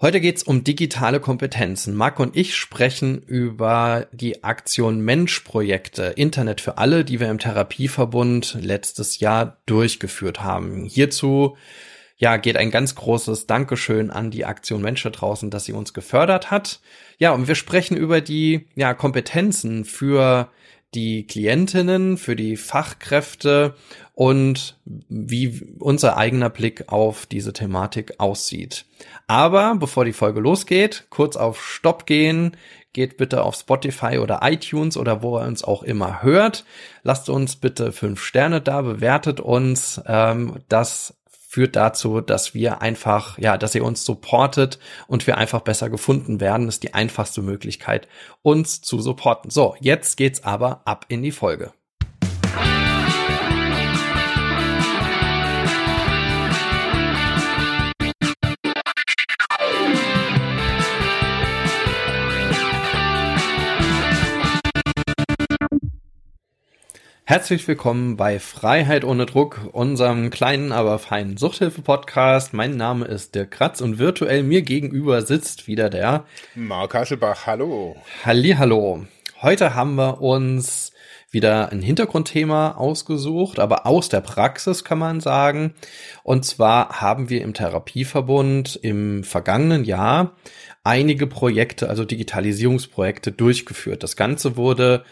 Heute geht's um digitale Kompetenzen. Marc und ich sprechen über die Aktion Mensch-Projekte, Internet für alle, die wir im Therapieverbund letztes Jahr durchgeführt haben. Hierzu ja, geht ein ganz großes Dankeschön an die Aktion Mensch da draußen, dass sie uns gefördert hat. Ja, und wir sprechen über die ja, Kompetenzen für die Klientinnen, für die Fachkräfte und wie unser eigener Blick auf diese Thematik aussieht. Aber bevor die Folge losgeht, kurz auf Stopp gehen, geht bitte auf Spotify oder iTunes oder wo ihr uns auch immer hört. Lasst uns bitte fünf Sterne da, bewertet uns. Ähm, das führt dazu, dass wir einfach, ja, dass ihr uns supportet und wir einfach besser gefunden werden. Das ist die einfachste Möglichkeit, uns zu supporten. So, jetzt geht's aber ab in die Folge. Herzlich willkommen bei Freiheit ohne Druck, unserem kleinen, aber feinen Suchthilfe-Podcast. Mein Name ist Dirk Kratz und virtuell mir gegenüber sitzt wieder der Mark Haschelbach. Hallo. Halli, hallo. Heute haben wir uns wieder ein Hintergrundthema ausgesucht, aber aus der Praxis kann man sagen. Und zwar haben wir im Therapieverbund im vergangenen Jahr einige Projekte, also Digitalisierungsprojekte durchgeführt. Das Ganze wurde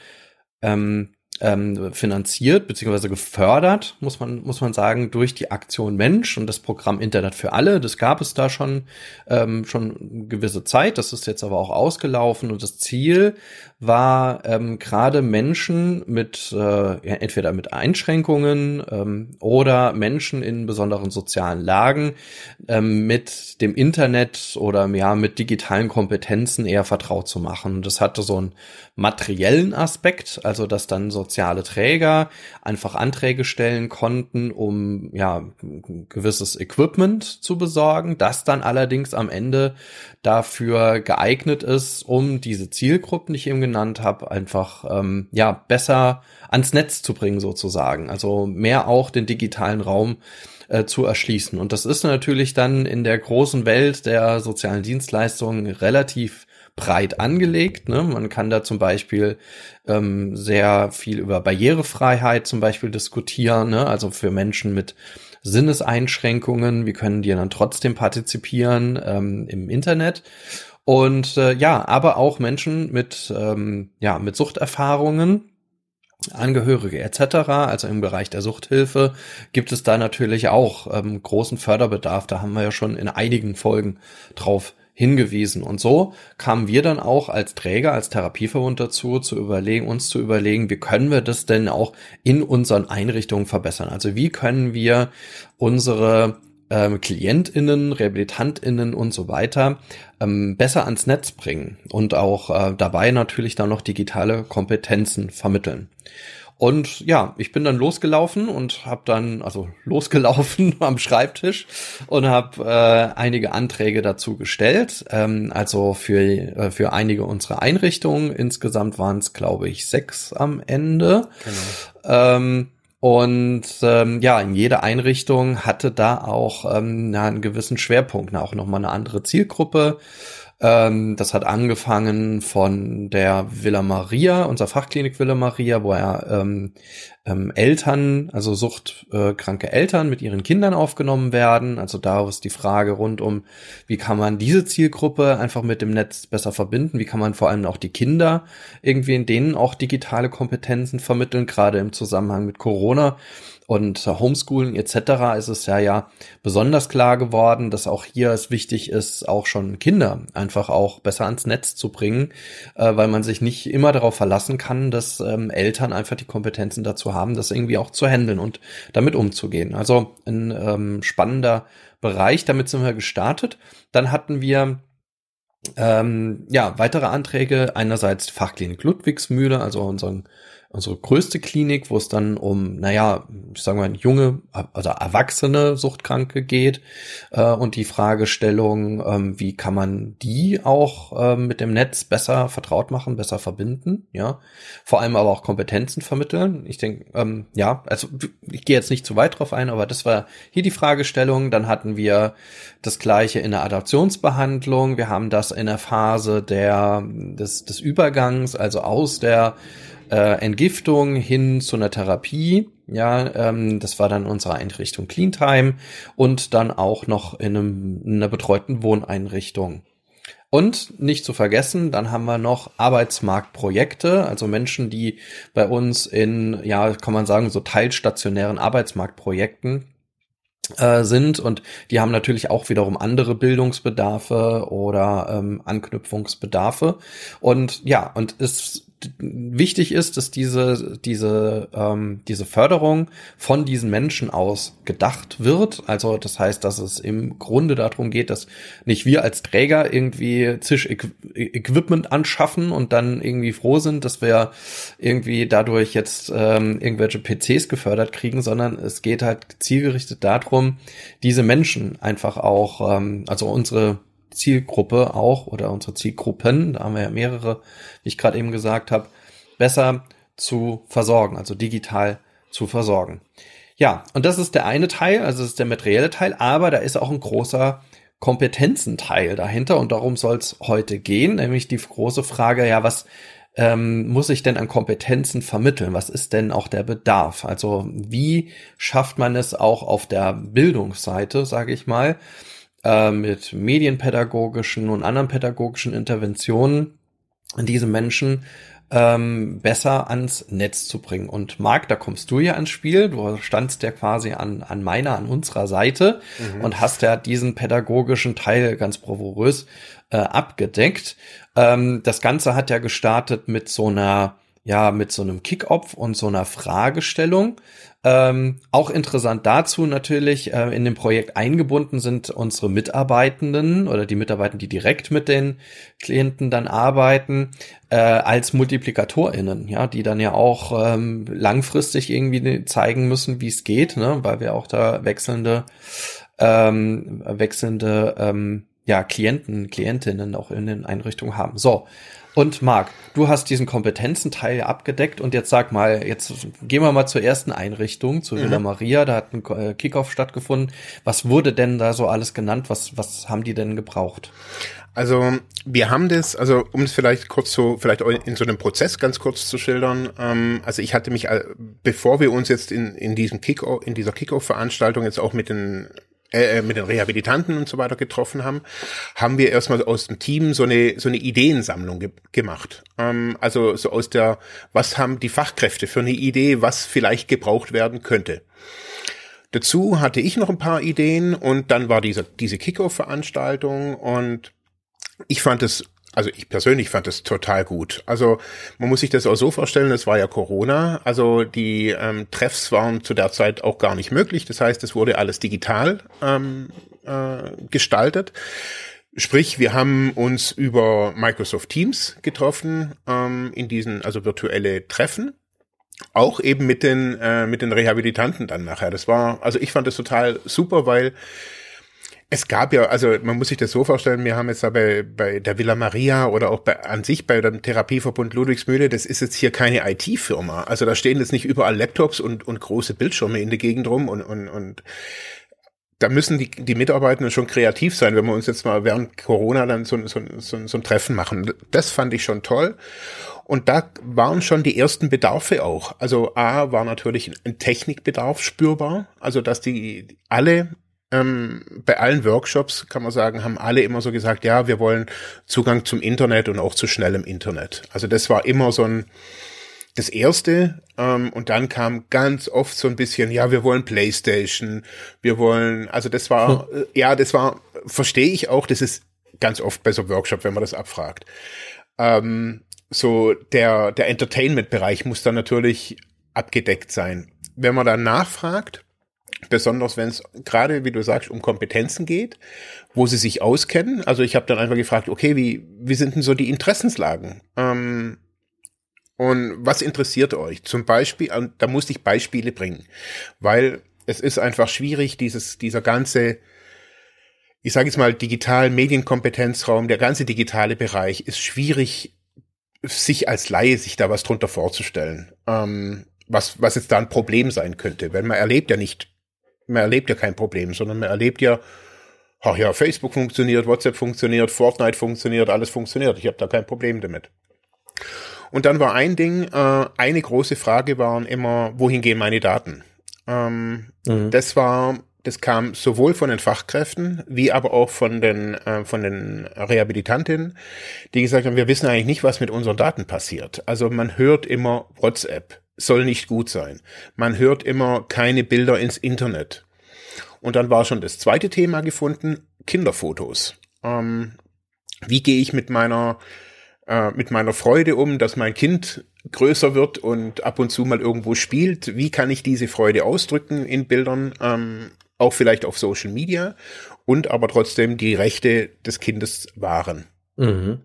ähm, ähm, finanziert beziehungsweise gefördert, muss man, muss man sagen, durch die Aktion Mensch und das Programm Internet für alle. Das gab es da schon, ähm, schon gewisse Zeit. Das ist jetzt aber auch ausgelaufen und das Ziel war ähm, gerade Menschen mit äh, ja, entweder mit Einschränkungen ähm, oder Menschen in besonderen sozialen Lagen ähm, mit dem Internet oder ja mit digitalen Kompetenzen eher vertraut zu machen. Das hatte so einen materiellen Aspekt, also dass dann soziale Träger einfach Anträge stellen konnten, um ja gewisses Equipment zu besorgen, das dann allerdings am Ende dafür geeignet ist, um diese Zielgruppen, die ich eben genannt habe, einfach ähm, ja besser ans Netz zu bringen sozusagen. Also mehr auch den digitalen Raum äh, zu erschließen. Und das ist natürlich dann in der großen Welt der sozialen Dienstleistungen relativ breit angelegt. Ne? Man kann da zum Beispiel ähm, sehr viel über Barrierefreiheit zum Beispiel diskutieren, ne? also für Menschen mit Sinneseinschränkungen, wie können die dann trotzdem partizipieren ähm, im Internet? Und äh, ja, aber auch Menschen mit, ähm, ja, mit Suchterfahrungen, Angehörige etc., also im Bereich der Suchthilfe, gibt es da natürlich auch ähm, großen Förderbedarf. Da haben wir ja schon in einigen Folgen drauf hingewiesen. Und so kamen wir dann auch als Träger, als Therapieverbund dazu, zu überlegen, uns zu überlegen, wie können wir das denn auch in unseren Einrichtungen verbessern? Also wie können wir unsere ähm, KlientInnen, RehabilitantInnen und so weiter ähm, besser ans Netz bringen und auch äh, dabei natürlich dann noch digitale Kompetenzen vermitteln. Und ja, ich bin dann losgelaufen und habe dann, also losgelaufen am Schreibtisch und habe äh, einige Anträge dazu gestellt. Ähm, also für, äh, für einige unserer Einrichtungen. Insgesamt waren es, glaube ich, sechs am Ende. Genau. Ähm, und ähm, ja, in jeder Einrichtung hatte da auch ähm, einen gewissen Schwerpunkt, auch nochmal eine andere Zielgruppe. Ähm, das hat angefangen von der Villa Maria, unserer Fachklinik Villa Maria, wo er ähm, ähm, Eltern, also suchtkranke Eltern mit ihren Kindern aufgenommen werden. Also da ist die Frage rund um, wie kann man diese Zielgruppe einfach mit dem Netz besser verbinden? Wie kann man vor allem auch die Kinder irgendwie in denen auch digitale Kompetenzen vermitteln, gerade im Zusammenhang mit Corona und Homeschooling etc. ist es ja ja besonders klar geworden, dass auch hier es wichtig ist, auch schon Kinder einfach auch besser ans Netz zu bringen, äh, weil man sich nicht immer darauf verlassen kann, dass ähm, Eltern einfach die Kompetenzen dazu haben, das irgendwie auch zu handeln und damit umzugehen. Also ein ähm, spannender Bereich, damit sind wir gestartet. Dann hatten wir ähm, ja, weitere Anträge. Einerseits Fachklinik Ludwigsmühle, also unseren unsere größte Klinik, wo es dann um, naja, ich sage mal, junge, also erwachsene Suchtkranke geht äh, und die Fragestellung, ähm, wie kann man die auch äh, mit dem Netz besser vertraut machen, besser verbinden, ja, vor allem aber auch Kompetenzen vermitteln. Ich denke, ähm, ja, also ich gehe jetzt nicht zu weit drauf ein, aber das war hier die Fragestellung. Dann hatten wir das gleiche in der Adaptionsbehandlung. Wir haben das in der Phase der des, des Übergangs, also aus der äh, Entgiftung hin zu einer Therapie. Ja, ähm, das war dann unsere Einrichtung Cleantime und dann auch noch in, einem, in einer betreuten Wohneinrichtung. Und nicht zu vergessen, dann haben wir noch Arbeitsmarktprojekte, also Menschen, die bei uns in, ja, kann man sagen, so teilstationären Arbeitsmarktprojekten äh, sind und die haben natürlich auch wiederum andere Bildungsbedarfe oder ähm, Anknüpfungsbedarfe und ja und es wichtig ist, dass diese, diese, ähm, diese Förderung von diesen Menschen aus gedacht wird. Also das heißt, dass es im Grunde darum geht, dass nicht wir als Träger irgendwie Zisch Equipment anschaffen und dann irgendwie froh sind, dass wir irgendwie dadurch jetzt ähm, irgendwelche PCs gefördert kriegen, sondern es geht halt zielgerichtet darum, diese Menschen einfach auch, ähm, also unsere Zielgruppe auch oder unsere Zielgruppen, da haben wir ja mehrere, wie ich gerade eben gesagt habe, besser zu versorgen, also digital zu versorgen. Ja, und das ist der eine Teil, also das ist der materielle Teil, aber da ist auch ein großer Kompetenzenteil dahinter und darum soll es heute gehen, nämlich die große Frage, ja, was ähm, muss ich denn an Kompetenzen vermitteln? Was ist denn auch der Bedarf? Also wie schafft man es auch auf der Bildungsseite, sage ich mal, äh, mit medienpädagogischen und anderen pädagogischen Interventionen diese Menschen ähm, besser ans Netz zu bringen. Und Marc, da kommst du ja ans Spiel. Du standst ja quasi an, an meiner, an unserer Seite mhm. und hast ja diesen pädagogischen Teil ganz bravourös äh, abgedeckt. Ähm, das Ganze hat ja gestartet mit so einer ja mit so einem Kick-Off und so einer Fragestellung. Ähm, auch interessant dazu natürlich, äh, in dem Projekt eingebunden sind unsere Mitarbeitenden oder die Mitarbeitenden, die direkt mit den Klienten dann arbeiten, äh, als MultiplikatorInnen, ja, die dann ja auch ähm, langfristig irgendwie zeigen müssen, wie es geht, ne, weil wir auch da wechselnde, ähm, wechselnde ähm, ja, Klienten, Klientinnen auch in den Einrichtungen haben. So, und Marc, du hast diesen Kompetenzenteil abgedeckt und jetzt sag mal, jetzt gehen wir mal zur ersten Einrichtung, zu mhm. Villa Maria, da hat ein äh, Kickoff stattgefunden. Was wurde denn da so alles genannt? Was, was haben die denn gebraucht? Also wir haben das, also um es vielleicht kurz so, vielleicht in so einem Prozess ganz kurz zu schildern. Ähm, also ich hatte mich, äh, bevor wir uns jetzt in, in diesem Kickoff, in dieser Kickoff-Veranstaltung jetzt auch mit den äh, äh, mit den Rehabilitanten und so weiter getroffen haben, haben wir erstmal aus dem Team so eine so eine Ideensammlung ge gemacht. Ähm, also so aus der, was haben die Fachkräfte für eine Idee, was vielleicht gebraucht werden könnte. Dazu hatte ich noch ein paar Ideen und dann war diese diese Kickoff-Veranstaltung und ich fand es also ich persönlich fand es total gut. Also man muss sich das auch so vorstellen, es war ja Corona, also die ähm, Treffs waren zu der Zeit auch gar nicht möglich. Das heißt, es wurde alles digital ähm, äh, gestaltet. Sprich, wir haben uns über Microsoft Teams getroffen ähm, in diesen also virtuelle Treffen auch eben mit den äh, mit den Rehabilitanten dann nachher. Das war also ich fand das total super, weil es gab ja, also man muss sich das so vorstellen, wir haben jetzt da bei, bei der Villa Maria oder auch bei, an sich bei dem Therapieverbund Ludwigsmühle, das ist jetzt hier keine IT-Firma. Also da stehen jetzt nicht überall Laptops und, und große Bildschirme in der Gegend rum und, und, und da müssen die, die Mitarbeitenden schon kreativ sein, wenn wir uns jetzt mal während Corona dann so, so, so, so ein Treffen machen. Das fand ich schon toll. Und da waren schon die ersten Bedarfe auch. Also A war natürlich ein Technikbedarf spürbar, also dass die alle ähm, bei allen Workshops kann man sagen, haben alle immer so gesagt, ja, wir wollen Zugang zum Internet und auch zu schnellem Internet. Also das war immer so ein das erste ähm, und dann kam ganz oft so ein bisschen, ja, wir wollen PlayStation, wir wollen, also das war, hm. äh, ja, das war, verstehe ich auch, das ist ganz oft bei so Workshop, wenn man das abfragt. Ähm, so der der Entertainment-Bereich muss dann natürlich abgedeckt sein. Wenn man dann nachfragt, besonders wenn es gerade, wie du sagst, um Kompetenzen geht, wo sie sich auskennen. Also ich habe dann einfach gefragt, okay, wie, wie sind denn so die Interessenslagen? Ähm, Und was interessiert euch? Zum Beispiel, da musste ich Beispiele bringen, weil es ist einfach schwierig, dieses, dieser ganze, ich sage jetzt mal, digital Medienkompetenzraum, der ganze digitale Bereich ist schwierig, sich als Laie sich da was drunter vorzustellen, ähm, was, was jetzt da ein Problem sein könnte. Weil man erlebt ja nicht, man erlebt ja kein Problem, sondern man erlebt ja, ach ja, Facebook funktioniert, WhatsApp funktioniert, Fortnite funktioniert, alles funktioniert. Ich habe da kein Problem damit. Und dann war ein Ding, äh, eine große Frage waren immer, wohin gehen meine Daten? Ähm, mhm. Das war, das kam sowohl von den Fachkräften wie aber auch von den äh, von den Rehabilitantinnen, die gesagt haben, wir wissen eigentlich nicht, was mit unseren Daten passiert. Also man hört immer WhatsApp soll nicht gut sein. Man hört immer keine Bilder ins Internet. Und dann war schon das zweite Thema gefunden, Kinderfotos. Ähm, wie gehe ich mit meiner äh, mit meiner Freude um, dass mein Kind größer wird und ab und zu mal irgendwo spielt. Wie kann ich diese Freude ausdrücken in Bildern, ähm, auch vielleicht auf Social Media und aber trotzdem die Rechte des Kindes wahren. Mhm.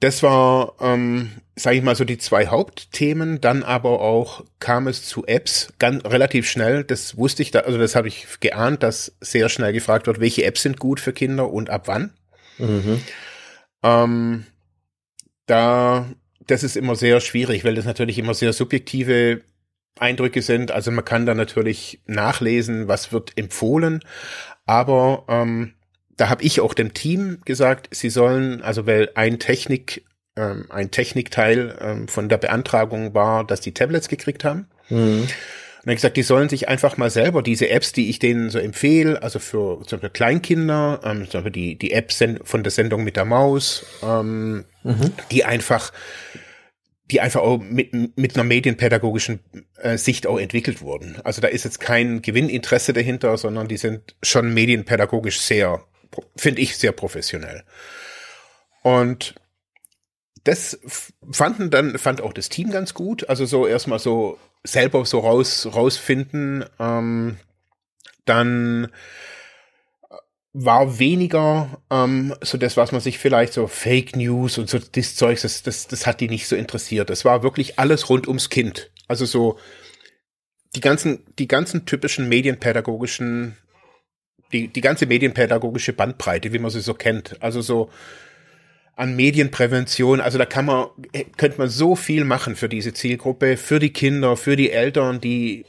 Das war, ähm, sage ich mal, so die zwei Hauptthemen. Dann aber auch kam es zu Apps ganz relativ schnell. Das wusste ich da, also das habe ich geahnt, dass sehr schnell gefragt wird, welche Apps sind gut für Kinder und ab wann. Mhm. Ähm, da das ist immer sehr schwierig, weil das natürlich immer sehr subjektive Eindrücke sind. Also man kann da natürlich nachlesen, was wird empfohlen, aber ähm, da habe ich auch dem Team gesagt, sie sollen, also weil ein Technik, ähm, ein Technikteil ähm, von der Beantragung war, dass die Tablets gekriegt haben. Mhm. Und dann gesagt, die sollen sich einfach mal selber diese Apps, die ich denen so empfehle, also für zum Beispiel Kleinkinder, ähm, zum Beispiel die, die Apps von der Sendung mit der Maus, ähm, mhm. die einfach die einfach auch mit, mit einer medienpädagogischen äh, Sicht auch entwickelt wurden. Also da ist jetzt kein Gewinninteresse dahinter, sondern die sind schon medienpädagogisch sehr, finde ich, sehr professionell. Und das fanden dann, fand auch das Team ganz gut. Also so erstmal so selber so raus, rausfinden. Ähm, dann war weniger ähm, so das, was man sich vielleicht so Fake News und so das Zeugs, das, das, das hat die nicht so interessiert. Das war wirklich alles rund ums Kind. Also so die ganzen, die ganzen typischen medienpädagogischen, die, die ganze medienpädagogische Bandbreite, wie man sie so kennt. Also so an Medienprävention. Also da kann man, könnte man so viel machen für diese Zielgruppe, für die Kinder, für die Eltern, die,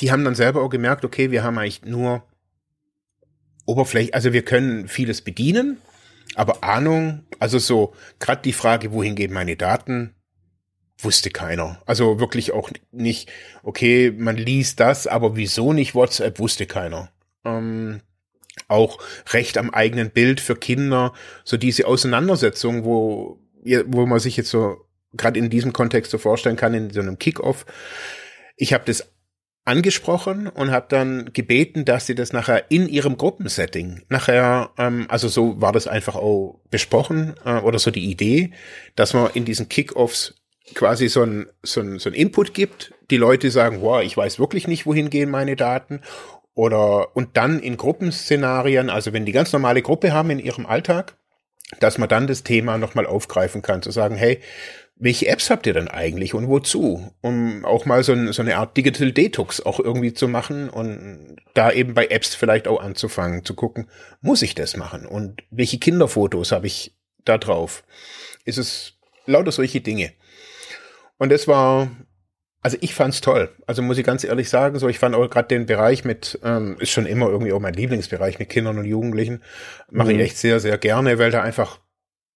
die haben dann selber auch gemerkt, okay, wir haben eigentlich nur Oberfläche, also wir können vieles bedienen, aber Ahnung, also so, gerade die Frage, wohin gehen meine Daten, wusste keiner. Also wirklich auch nicht, okay, man liest das, aber wieso nicht WhatsApp, wusste keiner. Ähm, auch Recht am eigenen Bild für Kinder, so diese Auseinandersetzung, wo, wo man sich jetzt so gerade in diesem Kontext so vorstellen kann, in so einem Kickoff. Ich habe das angesprochen und habe dann gebeten, dass sie das nachher in ihrem Gruppensetting nachher, ähm, also so war das einfach auch besprochen äh, oder so die Idee, dass man in diesen Kickoffs quasi so ein, so ein, so ein Input gibt. Die Leute sagen, wow, ich weiß wirklich nicht, wohin gehen meine Daten oder und dann in Gruppenszenarien, also wenn die ganz normale Gruppe haben in ihrem Alltag, dass man dann das Thema nochmal aufgreifen kann, zu sagen, hey, welche Apps habt ihr denn eigentlich und wozu? Um auch mal so, ein, so eine Art Digital Detox auch irgendwie zu machen und da eben bei Apps vielleicht auch anzufangen, zu gucken, muss ich das machen? Und welche Kinderfotos habe ich da drauf? Ist es lauter solche Dinge? Und das war also ich fand's toll. Also muss ich ganz ehrlich sagen, so ich fand auch gerade den Bereich mit ähm, ist schon immer irgendwie auch mein Lieblingsbereich mit Kindern und Jugendlichen mache mhm. ich echt sehr sehr gerne, weil da einfach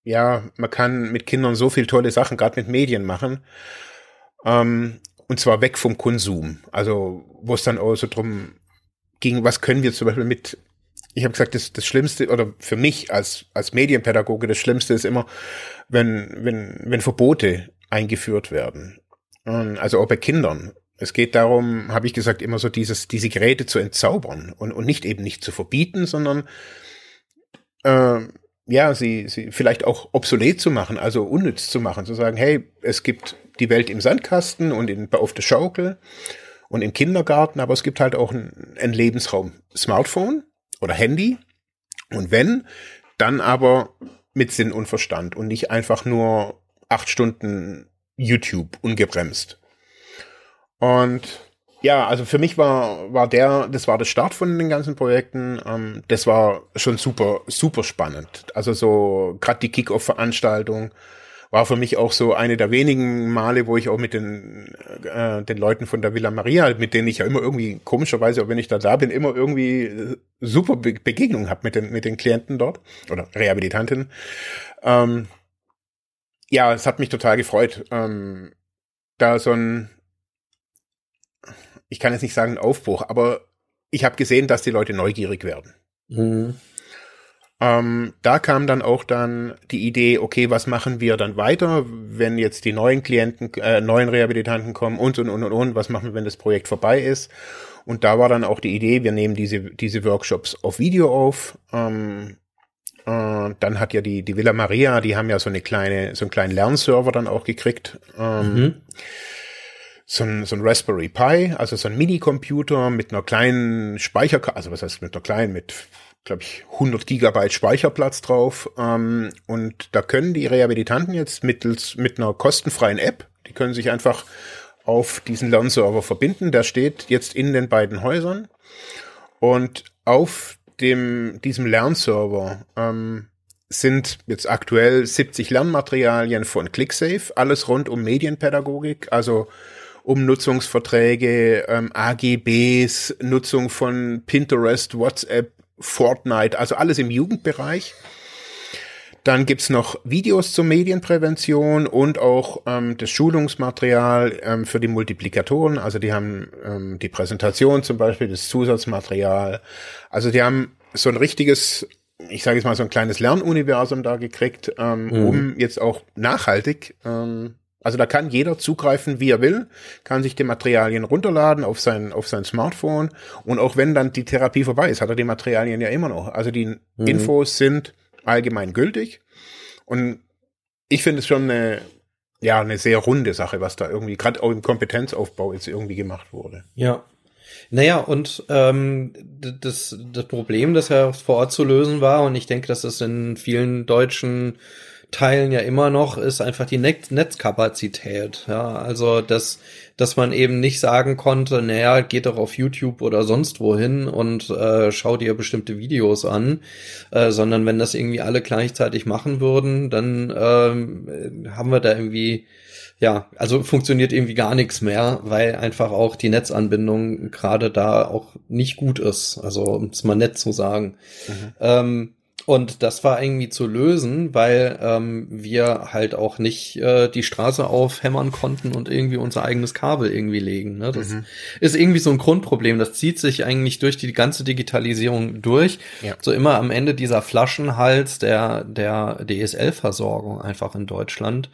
ja man kann mit Kindern so viel tolle Sachen gerade mit Medien machen ähm, und zwar weg vom Konsum. Also wo es dann auch so drum ging, was können wir zum Beispiel mit ich habe gesagt, das, das Schlimmste oder für mich als als Medienpädagoge das Schlimmste ist immer, wenn wenn wenn Verbote eingeführt werden also auch bei Kindern. Es geht darum, habe ich gesagt, immer so dieses, diese Geräte zu entzaubern und, und nicht eben nicht zu verbieten, sondern äh, ja, sie, sie vielleicht auch obsolet zu machen, also unnütz zu machen, zu sagen, hey, es gibt die Welt im Sandkasten und in, auf der Schaukel und im Kindergarten, aber es gibt halt auch einen, einen Lebensraum Smartphone oder Handy. Und wenn, dann aber mit Sinn und Verstand und nicht einfach nur acht Stunden YouTube ungebremst. Und ja, also für mich war, war der, das war der Start von den ganzen Projekten. Ähm, das war schon super, super spannend. Also so, gerade die Kick-Off-Veranstaltung war für mich auch so eine der wenigen Male, wo ich auch mit den, äh, den Leuten von der Villa Maria, mit denen ich ja immer irgendwie, komischerweise, auch wenn ich da da bin, immer irgendwie äh, super Be Begegnungen habe mit den, mit den Klienten dort oder Rehabilitanten. Ähm, ja, es hat mich total gefreut, ähm, da so ein, ich kann jetzt nicht sagen Aufbruch, aber ich habe gesehen, dass die Leute neugierig werden. Mhm. Ähm, da kam dann auch dann die Idee, okay, was machen wir dann weiter, wenn jetzt die neuen Klienten, äh, neuen Rehabilitanten kommen und und und und und, was machen wir, wenn das Projekt vorbei ist? Und da war dann auch die Idee, wir nehmen diese diese Workshops auf Video auf. Ähm, äh, dann hat ja die die Villa Maria, die haben ja so eine kleine so einen kleinen Lernserver dann auch gekriegt. Ähm, mhm so ein, so ein Raspberry Pi, also so ein Mini-Computer mit einer kleinen Speicherkarte, also was heißt mit einer kleinen, mit glaube ich, 100 Gigabyte Speicherplatz drauf. Ähm, und da können die Rehabilitanten jetzt mittels mit einer kostenfreien App, die können sich einfach auf diesen Lernserver verbinden. Der steht jetzt in den beiden Häusern. Und auf dem, diesem Lernserver ähm, sind jetzt aktuell 70 Lernmaterialien von ClickSafe, alles rund um Medienpädagogik, also um Nutzungsverträge, ähm, AGBs, Nutzung von Pinterest, WhatsApp, Fortnite, also alles im Jugendbereich. Dann gibt's noch Videos zur Medienprävention und auch ähm, das Schulungsmaterial ähm, für die Multiplikatoren. Also die haben ähm, die Präsentation zum Beispiel, das Zusatzmaterial. Also die haben so ein richtiges, ich sage jetzt mal so ein kleines Lernuniversum da gekriegt, ähm, mhm. um jetzt auch nachhaltig ähm, also da kann jeder zugreifen, wie er will, kann sich die Materialien runterladen auf sein, auf sein Smartphone und auch wenn dann die Therapie vorbei ist, hat er die Materialien ja immer noch. Also die mhm. Infos sind allgemein gültig und ich finde es schon eine, ja, eine sehr runde Sache, was da irgendwie, gerade auch im Kompetenzaufbau jetzt irgendwie gemacht wurde. Ja. Naja, und ähm, das, das Problem, das ja vor Ort zu lösen war, und ich denke, dass das in vielen deutschen Teilen ja immer noch, ist einfach die Net Netzkapazität. Ja, also dass, dass man eben nicht sagen konnte, naja, geht doch auf YouTube oder sonst wohin und äh, schau dir bestimmte Videos an, äh, sondern wenn das irgendwie alle gleichzeitig machen würden, dann ähm, haben wir da irgendwie ja, also funktioniert irgendwie gar nichts mehr, weil einfach auch die Netzanbindung gerade da auch nicht gut ist. Also um es mal nett zu sagen. Mhm. Ähm, und das war irgendwie zu lösen, weil ähm, wir halt auch nicht äh, die Straße aufhämmern konnten und irgendwie unser eigenes Kabel irgendwie legen. Ne? Das mhm. ist irgendwie so ein Grundproblem. Das zieht sich eigentlich durch die ganze Digitalisierung durch. Ja. So immer am Ende dieser Flaschenhals der, der DSL-Versorgung einfach in Deutschland,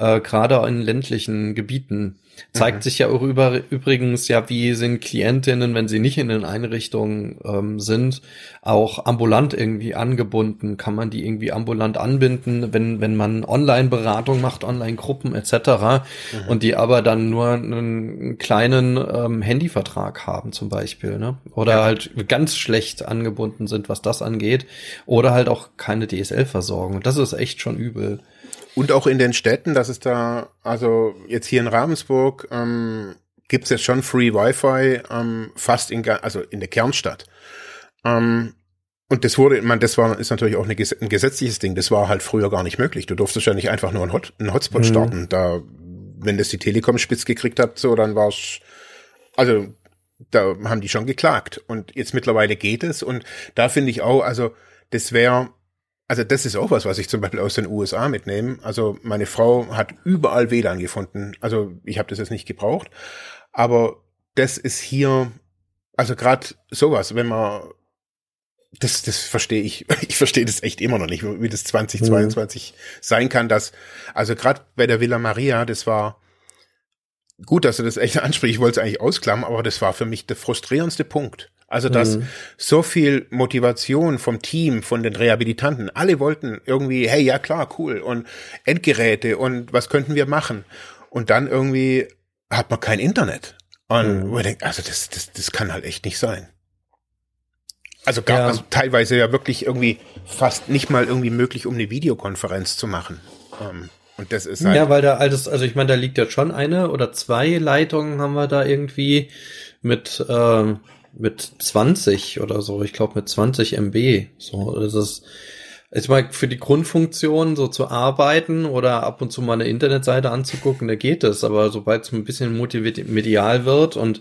äh, gerade in ländlichen Gebieten. Zeigt mhm. sich ja auch über, übrigens ja, wie sind Klientinnen, wenn sie nicht in den Einrichtungen ähm, sind, auch ambulant irgendwie angebunden. Kann man die irgendwie ambulant anbinden, wenn, wenn man Online-Beratung macht, Online-Gruppen etc. Mhm. und die aber dann nur einen kleinen ähm, Handyvertrag haben zum Beispiel, ne? Oder ja. halt ganz schlecht angebunden sind, was das angeht. Oder halt auch keine DSL-Versorgung. Das ist echt schon übel. Und auch in den Städten, das ist da, also jetzt hier in Ravensburg, ähm, gibt es jetzt schon Free Wi-Fi ähm, fast in, also in der Kernstadt. Ähm, und das wurde, man, das war, ist natürlich auch eine, ein gesetzliches Ding. Das war halt früher gar nicht möglich. Du durftest ja nicht einfach nur einen, Hot, einen Hotspot mhm. starten. Da, wenn das die Telekom spitz gekriegt hat, so, dann war's, also, da haben die schon geklagt. Und jetzt mittlerweile geht es. Und da finde ich auch, also, das wäre, also das ist auch was, was ich zum Beispiel aus den USA mitnehme. Also meine Frau hat überall WLAN gefunden. Also ich habe das jetzt nicht gebraucht, aber das ist hier, also gerade sowas, wenn man das, das verstehe ich. Ich verstehe das echt immer noch nicht, wie das 2022 mhm. sein kann, dass, also gerade bei der Villa Maria, das war gut, dass du das echt ansprichst. Ich wollte es eigentlich ausklammern, aber das war für mich der frustrierendste Punkt. Also, dass mhm. so viel Motivation vom Team, von den Rehabilitanten, alle wollten irgendwie, hey, ja klar, cool, und Endgeräte und was könnten wir machen? Und dann irgendwie hat man kein Internet. Und mhm. man denkt, also das, das, das kann halt echt nicht sein. Also, gar, ja. also teilweise ja wirklich irgendwie fast nicht mal irgendwie möglich, um eine Videokonferenz zu machen. Ähm, Und das ist halt. Ja, weil da alles, also ich meine, da liegt ja schon eine oder zwei Leitungen haben wir da irgendwie mit, äh, mit 20 oder so. Ich glaube mit 20 MB. So, das ist, ich meine, für die Grundfunktion so zu arbeiten oder ab und zu mal eine Internetseite anzugucken, da geht es. Aber sobald es ein bisschen multimedial wird und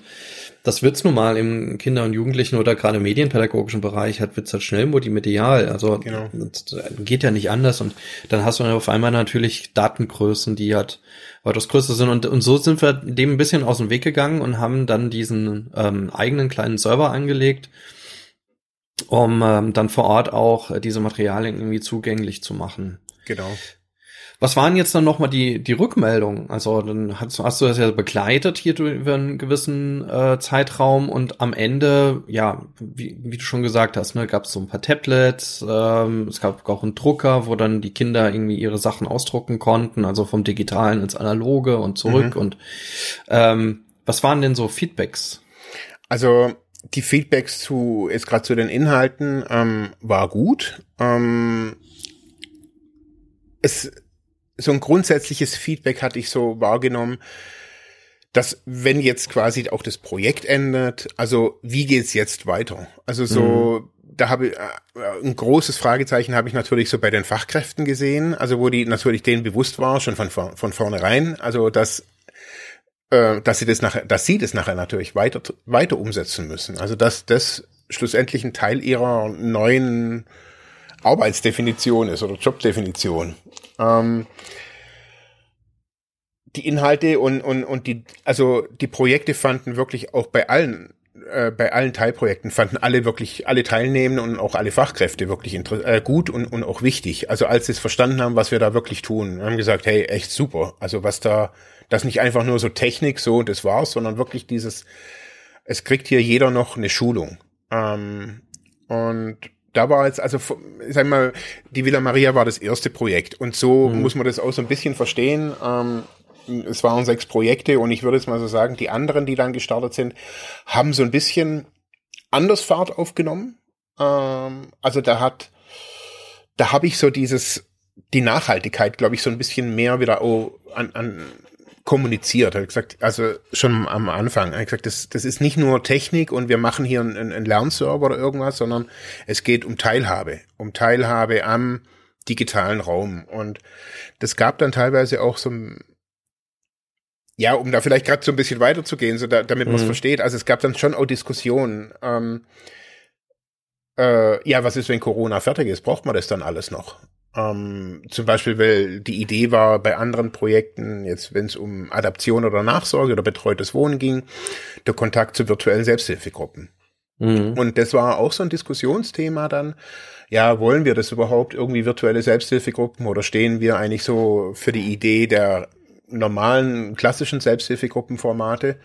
das wird's nun mal im Kinder- und Jugendlichen oder gerade medienpädagogischen Bereich hat, wird's halt schnell multimedial. Also genau. geht ja nicht anders. Und dann hast du dann auf einmal natürlich Datengrößen, die halt weitaus größer sind. Und, und so sind wir dem ein bisschen aus dem Weg gegangen und haben dann diesen ähm, eigenen kleinen Server angelegt, um ähm, dann vor Ort auch diese Materialien irgendwie zugänglich zu machen. Genau. Was waren jetzt dann nochmal die, die Rückmeldungen? Also dann hast, hast du das ja begleitet hier über einen gewissen äh, Zeitraum und am Ende, ja, wie, wie du schon gesagt hast, ne, gab es so ein paar Tablets, ähm, es gab auch einen Drucker, wo dann die Kinder irgendwie ihre Sachen ausdrucken konnten, also vom Digitalen ins Analoge und zurück. Mhm. Und ähm, was waren denn so Feedbacks? Also die Feedbacks zu, jetzt gerade zu den Inhalten, ähm, war gut. Ähm, es so ein grundsätzliches Feedback hatte ich so wahrgenommen, dass wenn jetzt quasi auch das Projekt endet, also wie geht's jetzt weiter? Also so, mhm. da habe ich äh, ein großes Fragezeichen habe ich natürlich so bei den Fachkräften gesehen, also wo die natürlich denen bewusst war, schon von, von vornherein, also dass äh, dass sie das nachher, dass sie das nachher natürlich weiter weiter umsetzen müssen. Also dass das schlussendlich ein Teil ihrer neuen Arbeitsdefinition ist oder Jobdefinition. Ähm, die Inhalte und, und, und die, also die Projekte fanden wirklich auch bei allen, äh, bei allen Teilprojekten fanden alle wirklich, alle Teilnehmenden und auch alle Fachkräfte wirklich äh, gut und, und auch wichtig. Also als sie es verstanden haben, was wir da wirklich tun, haben gesagt, hey, echt super. Also was da, das nicht einfach nur so Technik, so das war's, sondern wirklich dieses, es kriegt hier jeder noch eine Schulung. Ähm, und da war jetzt, also sag mal, die Villa Maria war das erste Projekt und so mhm. muss man das auch so ein bisschen verstehen. Ähm, es waren sechs Projekte und ich würde jetzt mal so sagen, die anderen, die dann gestartet sind, haben so ein bisschen anders Fahrt aufgenommen. Ähm, also da hat, da habe ich so dieses, die Nachhaltigkeit, glaube ich, so ein bisschen mehr wieder an, an kommuniziert. Er hat gesagt, also schon am Anfang, hat gesagt, das, das ist nicht nur Technik und wir machen hier einen, einen Lernserver oder irgendwas, sondern es geht um Teilhabe, um Teilhabe am digitalen Raum. Und das gab dann teilweise auch so ja, um da vielleicht gerade so ein bisschen weiterzugehen, so da, damit man es mhm. versteht. Also es gab dann schon auch Diskussionen. Ähm, äh, ja, was ist, wenn Corona fertig ist? Braucht man das dann alles noch? Ähm, zum Beispiel, weil die Idee war bei anderen Projekten, jetzt wenn es um Adaption oder Nachsorge oder betreutes Wohnen ging, der Kontakt zu virtuellen Selbsthilfegruppen. Mhm. Und das war auch so ein Diskussionsthema dann. Ja, wollen wir das überhaupt irgendwie virtuelle Selbsthilfegruppen oder stehen wir eigentlich so für die Idee der normalen klassischen Selbsthilfegruppenformate?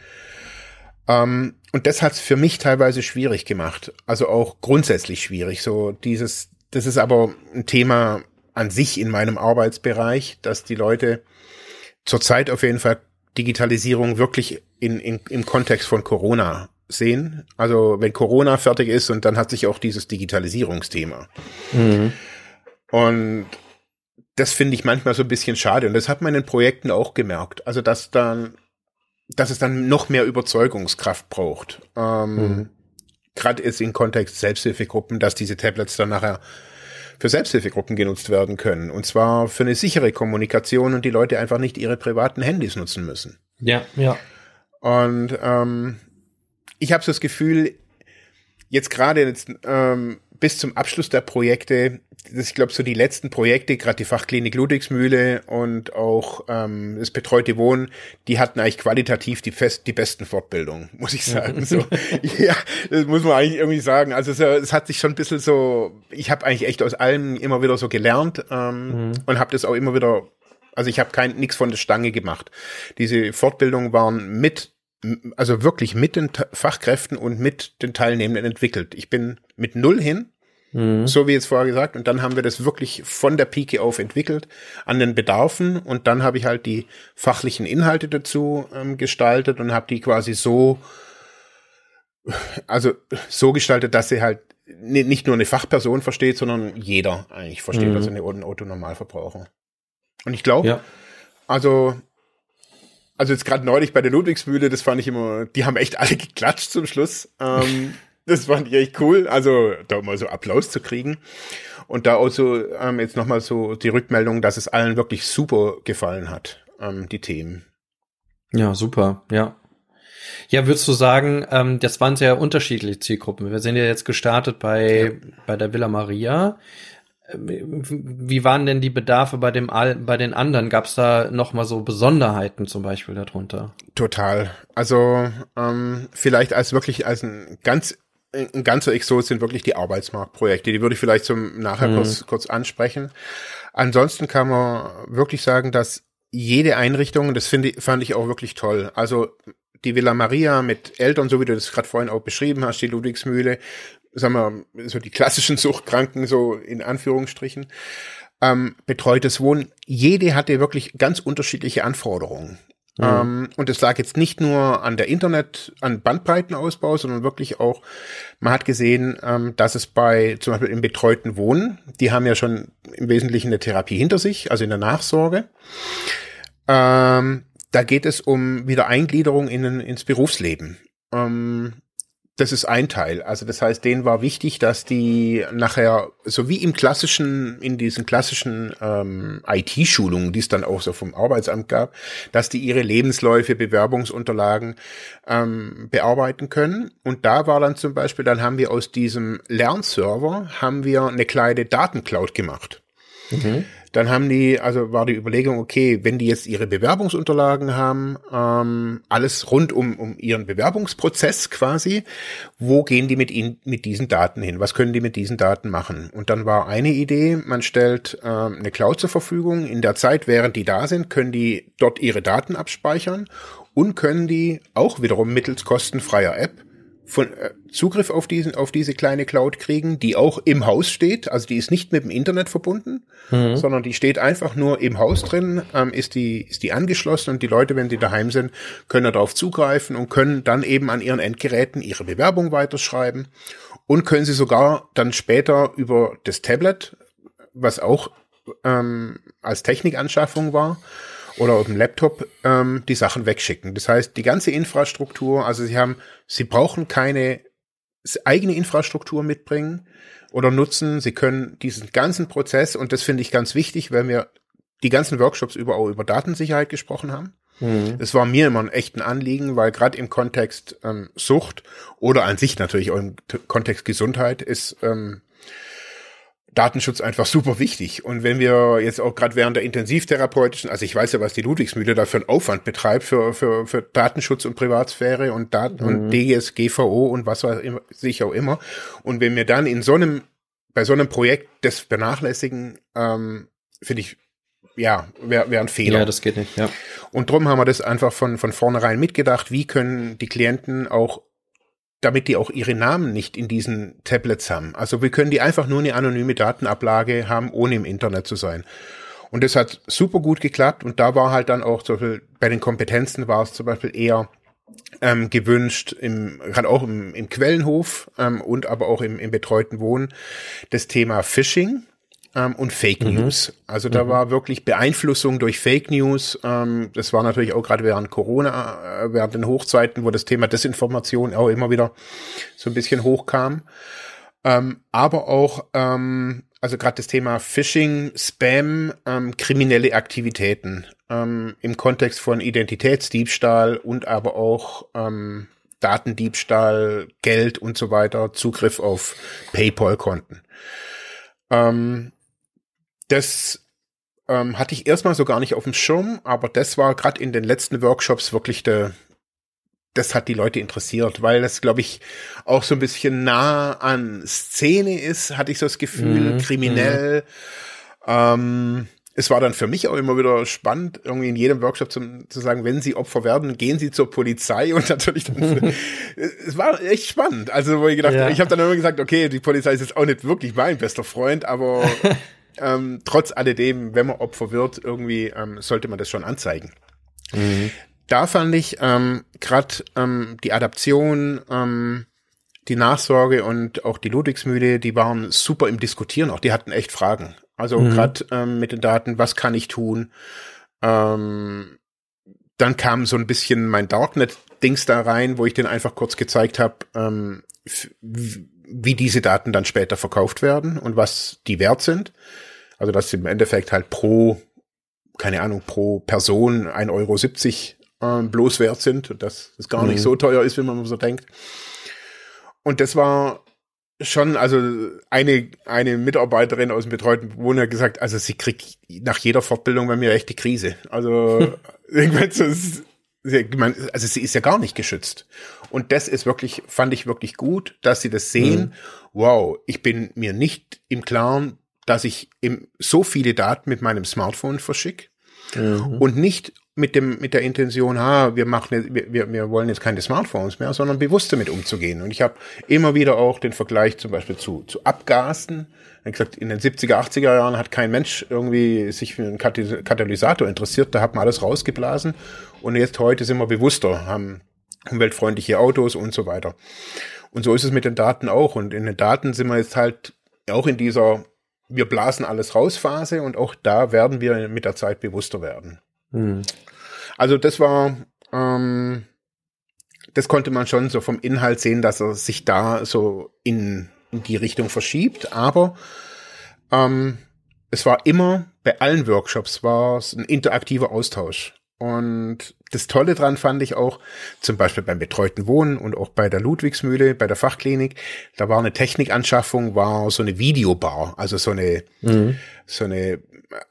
Ähm, und das hat es für mich teilweise schwierig gemacht. Also auch grundsätzlich schwierig. So dieses, das ist aber ein Thema, an sich in meinem Arbeitsbereich, dass die Leute zurzeit auf jeden Fall Digitalisierung wirklich in, in, im Kontext von Corona sehen. Also wenn Corona fertig ist und dann hat sich auch dieses Digitalisierungsthema. Mhm. Und das finde ich manchmal so ein bisschen schade. Und das hat man in Projekten auch gemerkt. Also dass dann, dass es dann noch mehr Überzeugungskraft braucht. Ähm, mhm. Gerade ist im Kontext Selbsthilfegruppen, dass diese Tablets dann nachher für Selbsthilfegruppen genutzt werden können. Und zwar für eine sichere Kommunikation und die Leute einfach nicht ihre privaten Handys nutzen müssen. Ja, ja. Und ähm, ich habe so das Gefühl, jetzt gerade jetzt, ähm, bis zum Abschluss der Projekte ich glaube, so die letzten Projekte, gerade die Fachklinik Ludwigsmühle und auch ähm, das betreute Wohnen, die hatten eigentlich qualitativ die fest die besten Fortbildungen, muss ich sagen. so, ja, das muss man eigentlich irgendwie sagen. Also es, es hat sich schon ein bisschen so, ich habe eigentlich echt aus allem immer wieder so gelernt ähm, mhm. und habe das auch immer wieder, also ich habe kein nichts von der Stange gemacht. Diese Fortbildungen waren mit also wirklich mit den Fachkräften und mit den Teilnehmenden entwickelt. Ich bin mit null hin Mhm. So wie jetzt vorher gesagt. Und dann haben wir das wirklich von der Pike auf entwickelt an den Bedarfen. Und dann habe ich halt die fachlichen Inhalte dazu ähm, gestaltet und habe die quasi so, also so gestaltet, dass sie halt nicht nur eine Fachperson versteht, sondern jeder eigentlich versteht, mhm. also eine Autonormalverbraucher. Und ich glaube, ja. also also jetzt gerade neulich bei der Ludwigsmühle, das fand ich immer, die haben echt alle geklatscht zum Schluss. Ähm, das fand ich echt cool. Also da mal so Applaus zu kriegen. Und da auch so ähm, jetzt nochmal so die Rückmeldung, dass es allen wirklich super gefallen hat, ähm, die Themen. Ja, super, ja. Ja, würdest du sagen, ähm, das waren sehr unterschiedliche Zielgruppen. Wir sind ja jetzt gestartet bei, ja. bei der Villa Maria. Wie waren denn die Bedarfe bei dem bei den anderen? Gab es da noch mal so Besonderheiten zum Beispiel darunter? Total. Also ähm, vielleicht als wirklich als ein ganz ein ganzer Exot sind wirklich die Arbeitsmarktprojekte. Die würde ich vielleicht zum nachher mhm. kurz, kurz ansprechen. Ansonsten kann man wirklich sagen, dass jede Einrichtung, das finde fand ich auch wirklich toll. Also die Villa Maria mit Eltern, so wie du das gerade vorhin auch beschrieben hast, die Ludwigsmühle, sagen wir, so die klassischen Suchtkranken, so in Anführungsstrichen, ähm, betreutes Wohnen. Jede hatte wirklich ganz unterschiedliche Anforderungen. Mhm. Ähm, und es lag jetzt nicht nur an der Internet, an Bandbreitenausbau, sondern wirklich auch, man hat gesehen, ähm, dass es bei zum Beispiel im betreuten Wohnen, die haben ja schon im Wesentlichen eine Therapie hinter sich, also in der Nachsorge. Ähm, da geht es um Wiedereingliederung in, ins Berufsleben. Ähm, das ist ein Teil. Also das heißt, denen war wichtig, dass die nachher, so wie im klassischen, in diesen klassischen ähm, IT-Schulungen, die es dann auch so vom Arbeitsamt gab, dass die ihre Lebensläufe, Bewerbungsunterlagen ähm, bearbeiten können. Und da war dann zum Beispiel, dann haben wir aus diesem Lernserver, haben wir eine kleine Datencloud gemacht. Mhm. Dann haben die, also war die Überlegung, okay, wenn die jetzt ihre Bewerbungsunterlagen haben, ähm, alles rund um, um ihren Bewerbungsprozess quasi, wo gehen die mit ihnen, mit diesen Daten hin? Was können die mit diesen Daten machen? Und dann war eine Idee, man stellt ähm, eine Cloud zur Verfügung. In der Zeit, während die da sind, können die dort ihre Daten abspeichern und können die auch wiederum mittels kostenfreier App von äh, Zugriff auf diesen auf diese kleine Cloud kriegen, die auch im Haus steht, also die ist nicht mit dem Internet verbunden, mhm. sondern die steht einfach nur im Haus drin, ähm, ist die ist die angeschlossen und die Leute, wenn die daheim sind, können darauf zugreifen und können dann eben an ihren Endgeräten ihre Bewerbung weiterschreiben und können sie sogar dann später über das Tablet, was auch ähm, als Technikanschaffung war, oder auf dem Laptop ähm, die Sachen wegschicken. Das heißt, die ganze Infrastruktur, also sie haben, sie brauchen keine eigene Infrastruktur mitbringen oder nutzen. Sie können diesen ganzen Prozess, und das finde ich ganz wichtig, weil wir die ganzen Workshops überall über Datensicherheit gesprochen haben. Mhm. Das war mir immer ein echten Anliegen, weil gerade im Kontext ähm, Sucht oder an sich natürlich auch im Kontext Gesundheit ist ähm, Datenschutz einfach super wichtig. Und wenn wir jetzt auch gerade während der intensivtherapeutischen, also ich weiß ja, was die Ludwigsmühle da für einen Aufwand betreibt für, für, für Datenschutz und Privatsphäre und Daten mhm. und DSGVO und was weiß ich auch immer. Und wenn wir dann in so einem, bei so einem Projekt das vernachlässigen, ähm, finde ich, ja, wäre wär ein Fehler. Ja, das geht nicht, ja. Und drum haben wir das einfach von, von vornherein mitgedacht, wie können die Klienten auch damit die auch ihre Namen nicht in diesen Tablets haben. Also wir können die einfach nur eine anonyme Datenablage haben, ohne im Internet zu sein. Und das hat super gut geklappt und da war halt dann auch zum Beispiel bei den Kompetenzen war es zum Beispiel eher ähm, gewünscht, im, gerade auch im, im Quellenhof ähm, und aber auch im, im betreuten Wohnen, das Thema Phishing ähm, und Fake mhm. News. Also da mhm. war wirklich Beeinflussung durch Fake News. Ähm, das war natürlich auch gerade während Corona, äh, während den Hochzeiten, wo das Thema Desinformation auch immer wieder so ein bisschen hochkam. Ähm, aber auch, ähm, also gerade das Thema Phishing, Spam, ähm, kriminelle Aktivitäten ähm, im Kontext von Identitätsdiebstahl und aber auch ähm, Datendiebstahl, Geld und so weiter, Zugriff auf PayPal-Konten. Ähm, das ähm, hatte ich erstmal so gar nicht auf dem Schirm, aber das war gerade in den letzten Workshops wirklich der, das hat die Leute interessiert, weil das, glaube ich, auch so ein bisschen nah an Szene ist, hatte ich so das Gefühl, mhm. kriminell. Mhm. Ähm, es war dann für mich auch immer wieder spannend, irgendwie in jedem Workshop zu, zu sagen, wenn Sie Opfer werden, gehen Sie zur Polizei und natürlich dann, es war echt spannend. Also, wo ich gedacht, ja. ich habe dann immer gesagt, okay, die Polizei ist jetzt auch nicht wirklich mein bester Freund, aber ähm, trotz alledem, wenn man Opfer wird, irgendwie ähm, sollte man das schon anzeigen. Mhm. Da fand ich ähm, gerade ähm, die Adaption, ähm, die Nachsorge und auch die Ludwigsmühle, die waren super im Diskutieren, auch die hatten echt Fragen. Also mhm. gerade ähm, mit den Daten, was kann ich tun? Ähm, dann kam so ein bisschen mein Darknet-Dings da rein, wo ich den einfach kurz gezeigt habe, ähm, wie diese Daten dann später verkauft werden und was die wert sind. Also dass im Endeffekt halt pro, keine Ahnung, pro Person 1,70 Euro äh, bloß wert sind und dass es gar mhm. nicht so teuer ist, wie man so denkt. Und das war schon, also eine, eine Mitarbeiterin aus dem betreuten Wohnen hat gesagt, also sie kriegt nach jeder Fortbildung bei mir echt die Krise. Also irgendwann so, also sie ist ja gar nicht geschützt. Und das ist wirklich, fand ich wirklich gut, dass sie das sehen. Mhm. Wow, ich bin mir nicht im Klaren, dass ich im, so viele Daten mit meinem Smartphone verschicke mhm. und nicht mit dem mit der Intention, ha, wir machen wir, wir wollen jetzt keine Smartphones mehr, sondern bewusst damit umzugehen. Und ich habe immer wieder auch den Vergleich zum Beispiel zu zu Abgasen. Ich gesagt, in den 70er, 80er Jahren hat kein Mensch irgendwie sich für einen Katalysator interessiert, da hat man alles rausgeblasen. Und jetzt heute sind wir bewusster, haben umweltfreundliche Autos und so weiter. Und so ist es mit den Daten auch. Und in den Daten sind wir jetzt halt auch in dieser wir blasen alles raus Phase und auch da werden wir mit der Zeit bewusster werden. Hm. Also das war, ähm, das konnte man schon so vom Inhalt sehen, dass er sich da so in, in die Richtung verschiebt. Aber ähm, es war immer bei allen Workshops war es ein interaktiver Austausch. Und das Tolle dran fand ich auch, zum Beispiel beim betreuten Wohnen und auch bei der Ludwigsmühle, bei der Fachklinik, da war eine Technikanschaffung, war so eine Videobar, also so eine, mhm. so eine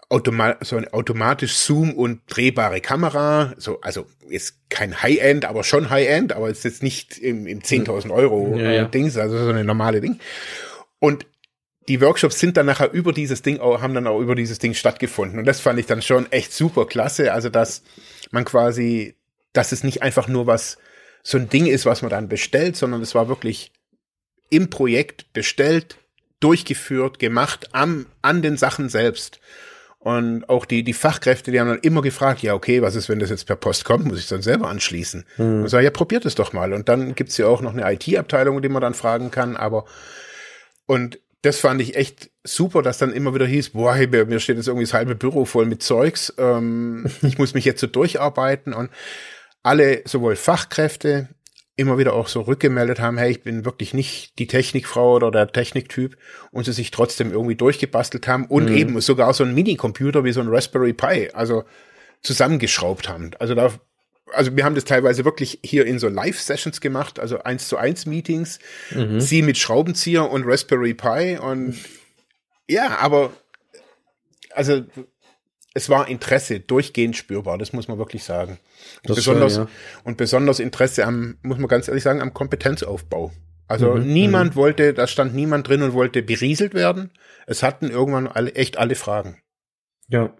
Automa so eine automatisch Zoom und drehbare Kamera, so, also ist kein High-End, aber schon High-End, aber ist jetzt nicht im, im 10.000 Euro ja, ja. Dings, also so eine normale Ding. Und die Workshops sind dann nachher über dieses Ding, haben dann auch über dieses Ding stattgefunden. Und das fand ich dann schon echt super klasse. Also, dass man quasi, dass es nicht einfach nur was, so ein Ding ist, was man dann bestellt, sondern es war wirklich im Projekt bestellt, durchgeführt, gemacht, am, an den Sachen selbst. Und auch die, die Fachkräfte, die haben dann immer gefragt, ja, okay, was ist, wenn das jetzt per Post kommt, muss ich dann selber anschließen? Mhm. Und so, ja, probiert es doch mal. Und dann gibt's ja auch noch eine IT-Abteilung, die man dann fragen kann, aber und das fand ich echt super, dass dann immer wieder hieß, boah, hey, mir steht jetzt irgendwie das halbe Büro voll mit Zeugs, ähm, ich muss mich jetzt so durcharbeiten und alle, sowohl Fachkräfte, immer wieder auch so rückgemeldet haben, hey, ich bin wirklich nicht die Technikfrau oder der Techniktyp und sie sich trotzdem irgendwie durchgebastelt haben und mhm. eben sogar so ein Minicomputer wie so ein Raspberry Pi, also zusammengeschraubt haben. Also da also wir haben das teilweise wirklich hier in so Live-Sessions gemacht, also eins zu eins Meetings, mhm. sie mit Schraubenzieher und Raspberry Pi und ja, aber also es war Interesse durchgehend spürbar, das muss man wirklich sagen. Und besonders, schön, ja. und besonders Interesse am, muss man ganz ehrlich sagen, am Kompetenzaufbau. Also mhm, niemand mhm. wollte, da stand niemand drin und wollte berieselt werden. Es hatten irgendwann alle, echt alle Fragen. Ja.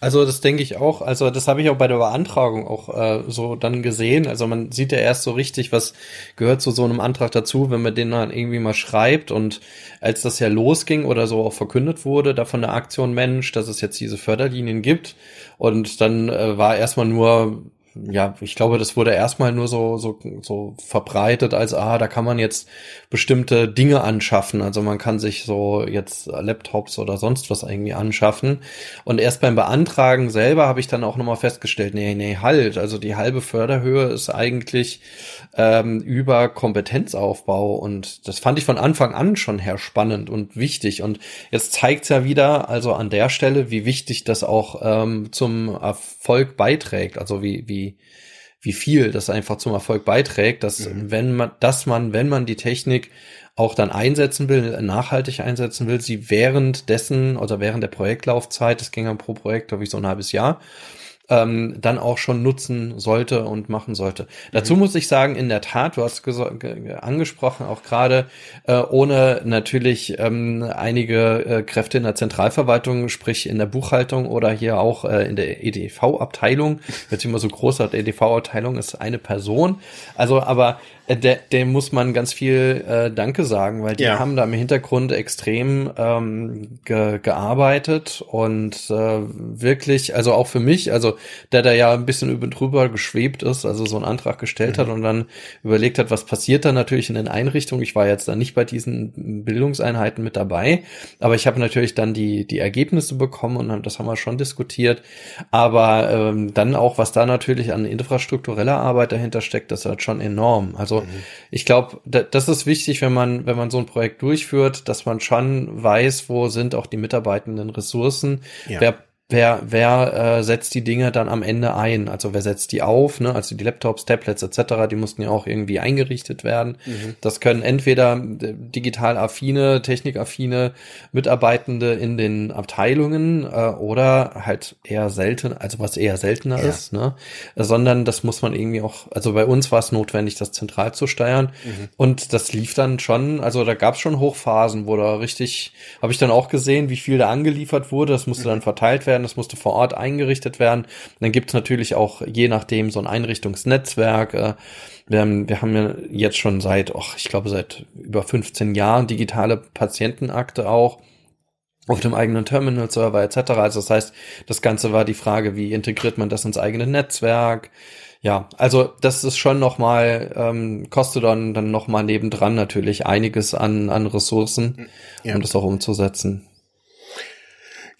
Also das denke ich auch. Also das habe ich auch bei der Beantragung auch äh, so dann gesehen. Also man sieht ja erst so richtig, was gehört zu so einem Antrag dazu, wenn man den dann irgendwie mal schreibt. Und als das ja losging oder so auch verkündet wurde, da von der Aktion Mensch, dass es jetzt diese Förderlinien gibt. Und dann äh, war erstmal nur ja, ich glaube, das wurde erstmal nur so, so, so verbreitet als, ah, da kann man jetzt bestimmte Dinge anschaffen. Also man kann sich so jetzt Laptops oder sonst was irgendwie anschaffen. Und erst beim Beantragen selber habe ich dann auch nochmal festgestellt, nee, nee, halt. Also die halbe Förderhöhe ist eigentlich ähm, über Kompetenzaufbau. Und das fand ich von Anfang an schon her spannend und wichtig. Und jetzt zeigt's ja wieder, also an der Stelle, wie wichtig das auch ähm, zum Erfolg beiträgt. Also wie, wie wie, viel das einfach zum Erfolg beiträgt, dass mhm. wenn man, dass man, wenn man die Technik auch dann einsetzen will, nachhaltig einsetzen will, sie währenddessen oder während der Projektlaufzeit, das ging dann pro Projekt, glaube ich, so ein halbes Jahr, ähm, dann auch schon nutzen sollte und machen sollte. Mhm. Dazu muss ich sagen, in der Tat, du hast angesprochen, auch gerade äh, ohne natürlich ähm, einige äh, Kräfte in der Zentralverwaltung, sprich in der Buchhaltung oder hier auch äh, in der EDV-Abteilung, sich immer so groß, die EDV-Abteilung ist eine Person. Also, aber der, dem muss man ganz viel äh, Danke sagen, weil die ja. haben da im Hintergrund extrem ähm, ge gearbeitet und äh, wirklich, also auch für mich, also der da ja ein bisschen über drüber geschwebt ist, also so einen Antrag gestellt mhm. hat und dann überlegt hat, was passiert da natürlich in den Einrichtungen. Ich war jetzt da nicht bei diesen Bildungseinheiten mit dabei, aber ich habe natürlich dann die die Ergebnisse bekommen und das haben wir schon diskutiert. Aber ähm, dann auch, was da natürlich an infrastruktureller Arbeit dahinter steckt, das ist halt schon enorm. Also mhm. ich glaube, das ist wichtig, wenn man, wenn man so ein Projekt durchführt, dass man schon weiß, wo sind auch die mitarbeitenden Ressourcen, ja. wer wer, wer äh, setzt die Dinge dann am Ende ein? Also wer setzt die auf? Ne? Also die Laptops, Tablets etc., die mussten ja auch irgendwie eingerichtet werden. Mhm. Das können entweder äh, digital affine, technikaffine Mitarbeitende in den Abteilungen äh, oder halt eher selten, also was eher seltener ja. ist, ne? sondern das muss man irgendwie auch, also bei uns war es notwendig, das zentral zu steuern mhm. und das lief dann schon, also da gab es schon Hochphasen, wo da richtig, habe ich dann auch gesehen, wie viel da angeliefert wurde, das musste mhm. dann verteilt werden werden, das musste vor Ort eingerichtet werden. dann gibt es natürlich auch je nachdem so ein Einrichtungsnetzwerk. Äh, wir haben, wir haben ja jetzt schon seit, oh, ich glaube seit über 15 Jahren digitale Patientenakte auch auf dem eigenen Terminal-Server etc. Also das heißt, das Ganze war die Frage, wie integriert man das ins eigene Netzwerk? Ja, also das ist schon nochmal, ähm, kostet dann, dann nochmal nebendran natürlich einiges an, an Ressourcen, ja. um das auch umzusetzen.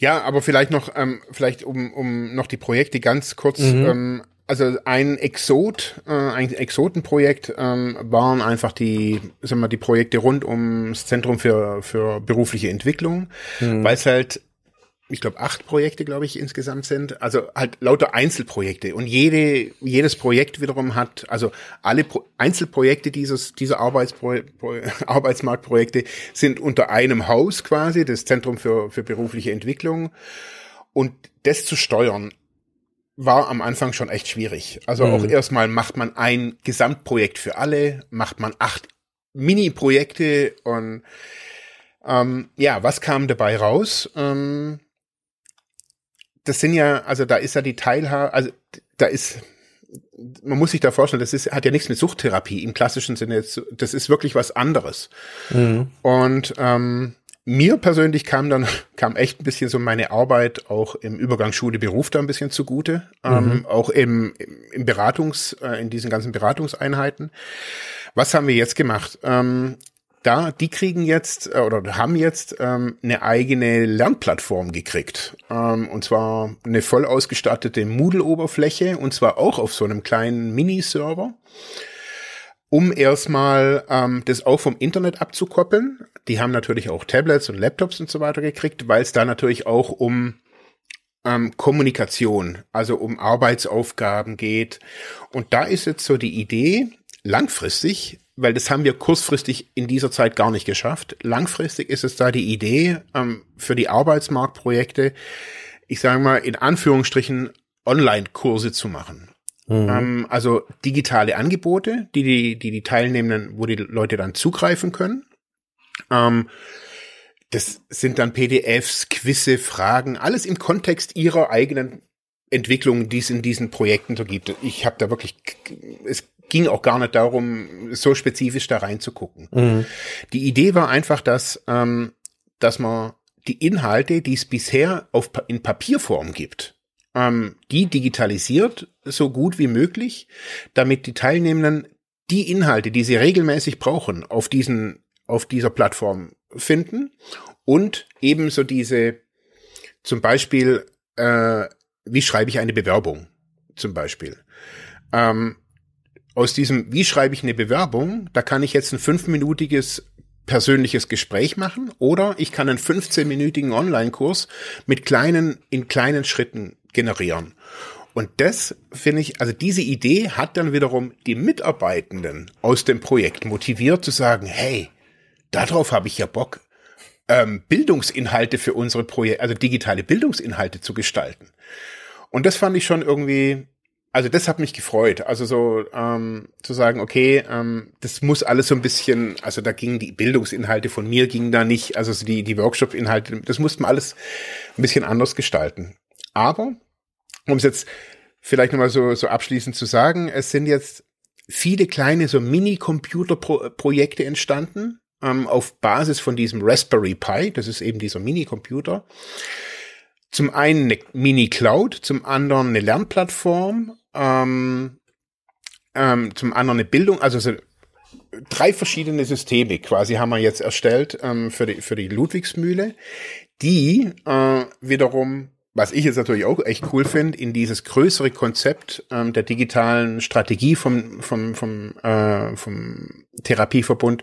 Ja, aber vielleicht noch, ähm, vielleicht um, um noch die Projekte ganz kurz mhm. ähm, also ein Exot, äh, ein Exotenprojekt ähm, waren einfach die, sagen wir, die Projekte rund ums Zentrum für für berufliche Entwicklung, mhm. weil es halt ich glaube, acht Projekte, glaube ich, insgesamt sind. Also halt lauter Einzelprojekte. Und jede, jedes Projekt wiederum hat, also alle Pro Einzelprojekte dieses, dieser Arbeitspro Arbeitsmarktprojekte sind unter einem Haus quasi, das Zentrum für, für berufliche Entwicklung. Und das zu steuern, war am Anfang schon echt schwierig. Also mhm. auch erstmal macht man ein Gesamtprojekt für alle, macht man acht Mini-Projekte und ähm, ja, was kam dabei raus? Ähm, das sind ja, also da ist ja die Teilhabe, also da ist, man muss sich da vorstellen, das ist, hat ja nichts mit Suchttherapie im klassischen Sinne. Das ist wirklich was anderes. Mhm. Und ähm, mir persönlich kam dann, kam echt ein bisschen so meine Arbeit auch im Übergang Schule Beruf da ein bisschen zugute. Ähm, mhm. Ähm, auch im, im Beratungs, äh, in diesen ganzen Beratungseinheiten. Was haben wir jetzt gemacht? Ähm, da, die kriegen jetzt äh, oder haben jetzt ähm, eine eigene Lernplattform gekriegt. Ähm, und zwar eine voll ausgestattete Moodle-Oberfläche und zwar auch auf so einem kleinen Mini-Server, um erstmal ähm, das auch vom Internet abzukoppeln. Die haben natürlich auch Tablets und Laptops und so weiter gekriegt, weil es da natürlich auch um ähm, Kommunikation, also um Arbeitsaufgaben geht. Und da ist jetzt so die Idee, langfristig weil das haben wir kurzfristig in dieser Zeit gar nicht geschafft. Langfristig ist es da die Idee ähm, für die Arbeitsmarktprojekte, ich sage mal in Anführungsstrichen Online-Kurse zu machen. Mhm. Ähm, also digitale Angebote, die die, die die Teilnehmenden, wo die Leute dann zugreifen können. Ähm, das sind dann PDFs, Quizze, Fragen, alles im Kontext ihrer eigenen Entwicklung, die es in diesen Projekten so gibt. Ich habe da wirklich, es ging auch gar nicht darum, so spezifisch da reinzugucken. Mhm. Die Idee war einfach, dass, ähm, dass man die Inhalte, die es bisher auf, in Papierform gibt, ähm, die digitalisiert so gut wie möglich, damit die Teilnehmenden die Inhalte, die sie regelmäßig brauchen, auf diesen, auf dieser Plattform finden und ebenso diese, zum Beispiel, äh, wie schreibe ich eine Bewerbung, zum Beispiel. Ähm, aus diesem, wie schreibe ich eine Bewerbung, da kann ich jetzt ein fünfminütiges persönliches Gespräch machen oder ich kann einen 15-minütigen Online-Kurs mit kleinen, in kleinen Schritten generieren. Und das finde ich, also diese Idee hat dann wiederum die Mitarbeitenden aus dem Projekt motiviert zu sagen, hey, darauf habe ich ja Bock, ähm, Bildungsinhalte für unsere Projekte, also digitale Bildungsinhalte zu gestalten. Und das fand ich schon irgendwie also das hat mich gefreut. Also so ähm, zu sagen, okay, ähm, das muss alles so ein bisschen, also da gingen die Bildungsinhalte von mir gingen da nicht, also so die die Workshop-Inhalte, das musste man alles ein bisschen anders gestalten. Aber um es jetzt vielleicht nochmal so so abschließend zu sagen, es sind jetzt viele kleine so Mini-Computer-Projekte entstanden ähm, auf Basis von diesem Raspberry Pi. Das ist eben dieser Mini-Computer. Zum einen eine Mini-Cloud, zum anderen eine Lernplattform, ähm, ähm, zum anderen eine Bildung, also so drei verschiedene Systeme quasi haben wir jetzt erstellt ähm, für, die, für die Ludwigsmühle, die äh, wiederum was ich jetzt natürlich auch echt cool finde, in dieses größere Konzept ähm, der digitalen Strategie vom, vom, vom, äh, vom Therapieverbund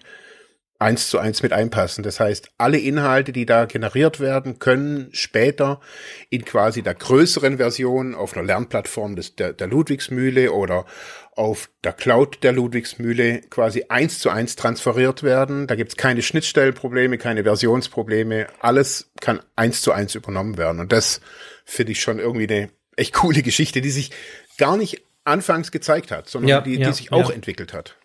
eins zu eins mit einpassen. Das heißt, alle Inhalte, die da generiert werden, können später in quasi der größeren Version auf einer Lernplattform des, der, der Ludwigsmühle oder auf der Cloud der Ludwigsmühle quasi eins zu eins transferiert werden. Da gibt's keine Schnittstellenprobleme, keine Versionsprobleme. Alles kann eins zu eins übernommen werden. Und das finde ich schon irgendwie eine echt coole Geschichte, die sich gar nicht anfangs gezeigt hat, sondern ja, die, die ja, sich auch ja. entwickelt hat.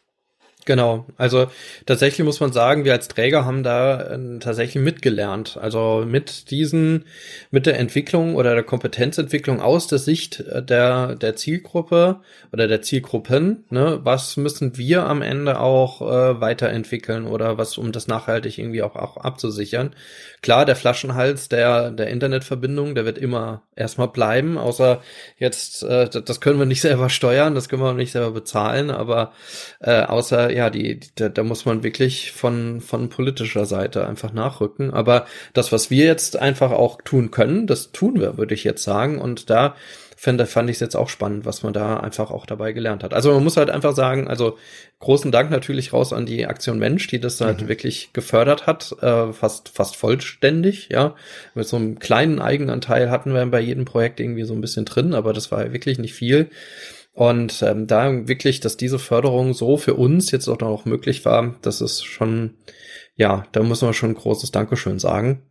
Genau, also tatsächlich muss man sagen, wir als Träger haben da äh, tatsächlich mitgelernt. Also mit diesen, mit der Entwicklung oder der Kompetenzentwicklung aus der Sicht äh, der, der Zielgruppe oder der Zielgruppen, ne, was müssen wir am Ende auch äh, weiterentwickeln oder was, um das nachhaltig irgendwie auch, auch abzusichern. Klar, der Flaschenhals der, der Internetverbindung, der wird immer erstmal bleiben, außer jetzt, äh, das können wir nicht selber steuern, das können wir nicht selber bezahlen, aber äh, außer ja, die, die da, da muss man wirklich von, von politischer Seite einfach nachrücken. Aber das, was wir jetzt einfach auch tun können, das tun wir, würde ich jetzt sagen. Und da fand, fand ich es jetzt auch spannend, was man da einfach auch dabei gelernt hat. Also man muss halt einfach sagen, also großen Dank natürlich raus an die Aktion Mensch, die das halt mhm. wirklich gefördert hat, äh, fast fast vollständig, ja. Mit so einem kleinen Eigenanteil hatten wir bei jedem Projekt irgendwie so ein bisschen drin, aber das war wirklich nicht viel. Und ähm, da wirklich, dass diese Förderung so für uns jetzt auch noch möglich war, das ist schon, ja, da muss man schon ein großes Dankeschön sagen.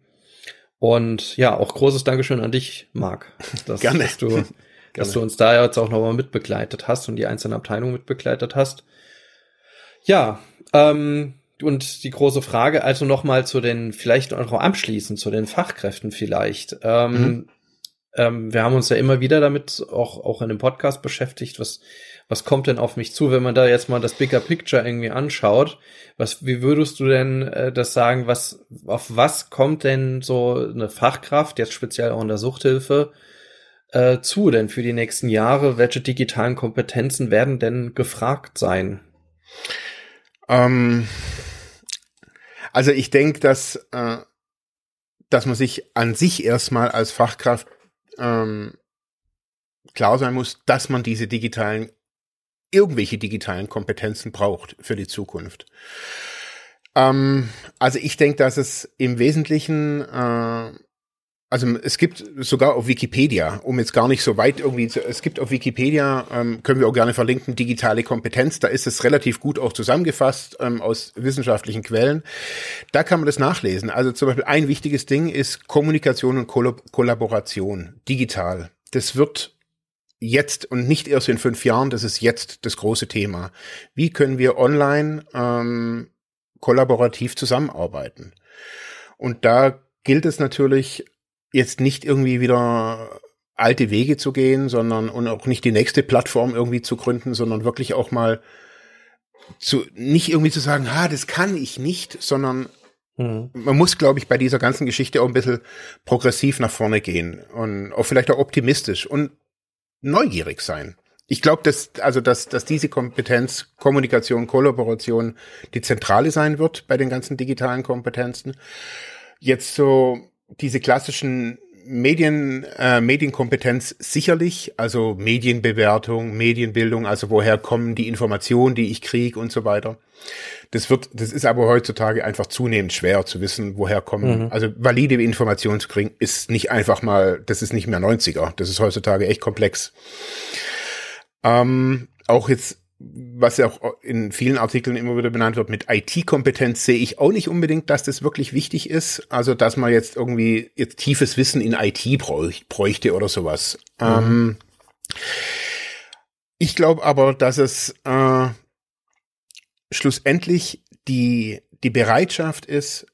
Und ja, auch großes Dankeschön an dich, Marc, dass, Gerne. dass du, dass du uns da jetzt auch nochmal mitbegleitet hast und die einzelnen Abteilungen mitbegleitet hast. Ja, ähm, und die große Frage, also nochmal zu den, vielleicht auch abschließend, zu den Fachkräften vielleicht. Ähm, mhm ähm, wir haben uns ja immer wieder damit auch, auch in dem Podcast beschäftigt, was, was kommt denn auf mich zu, wenn man da jetzt mal das Bigger Picture irgendwie anschaut? Was, wie würdest du denn äh, das sagen? Was, auf was kommt denn so eine Fachkraft, jetzt speziell auch in der Suchthilfe, äh, zu denn für die nächsten Jahre? Welche digitalen Kompetenzen werden denn gefragt sein? Ähm, also ich denke, dass, äh, dass man sich an sich erstmal als Fachkraft ähm, klar sein muss, dass man diese digitalen, irgendwelche digitalen Kompetenzen braucht für die Zukunft. Ähm, also ich denke, dass es im Wesentlichen äh, also es gibt sogar auf Wikipedia, um jetzt gar nicht so weit irgendwie zu, es gibt auf Wikipedia, ähm, können wir auch gerne verlinken, digitale Kompetenz, da ist es relativ gut auch zusammengefasst ähm, aus wissenschaftlichen Quellen. Da kann man das nachlesen. Also zum Beispiel ein wichtiges Ding ist Kommunikation und Kollab Kollaboration, digital. Das wird jetzt und nicht erst in fünf Jahren, das ist jetzt das große Thema. Wie können wir online ähm, kollaborativ zusammenarbeiten? Und da gilt es natürlich jetzt nicht irgendwie wieder alte Wege zu gehen, sondern und auch nicht die nächste Plattform irgendwie zu gründen, sondern wirklich auch mal zu nicht irgendwie zu sagen, ah, das kann ich nicht, sondern mhm. man muss, glaube ich, bei dieser ganzen Geschichte auch ein bisschen progressiv nach vorne gehen und auch vielleicht auch optimistisch und neugierig sein. Ich glaube, dass also dass dass diese Kompetenz Kommunikation, Kollaboration die zentrale sein wird bei den ganzen digitalen Kompetenzen. Jetzt so diese klassischen Medien, äh, Medienkompetenz sicherlich, also Medienbewertung, Medienbildung, also woher kommen die Informationen, die ich kriege und so weiter. Das wird, das ist aber heutzutage einfach zunehmend schwer zu wissen, woher kommen. Mhm. Also valide Informationen zu kriegen, ist nicht einfach mal, das ist nicht mehr 90er. Das ist heutzutage echt komplex. Ähm, auch jetzt was ja auch in vielen Artikeln immer wieder benannt wird, mit IT-Kompetenz sehe ich auch nicht unbedingt, dass das wirklich wichtig ist. Also, dass man jetzt irgendwie jetzt tiefes Wissen in IT bräuchte oder sowas. Mhm. Ähm, ich glaube aber, dass es äh, schlussendlich die, die Bereitschaft ist,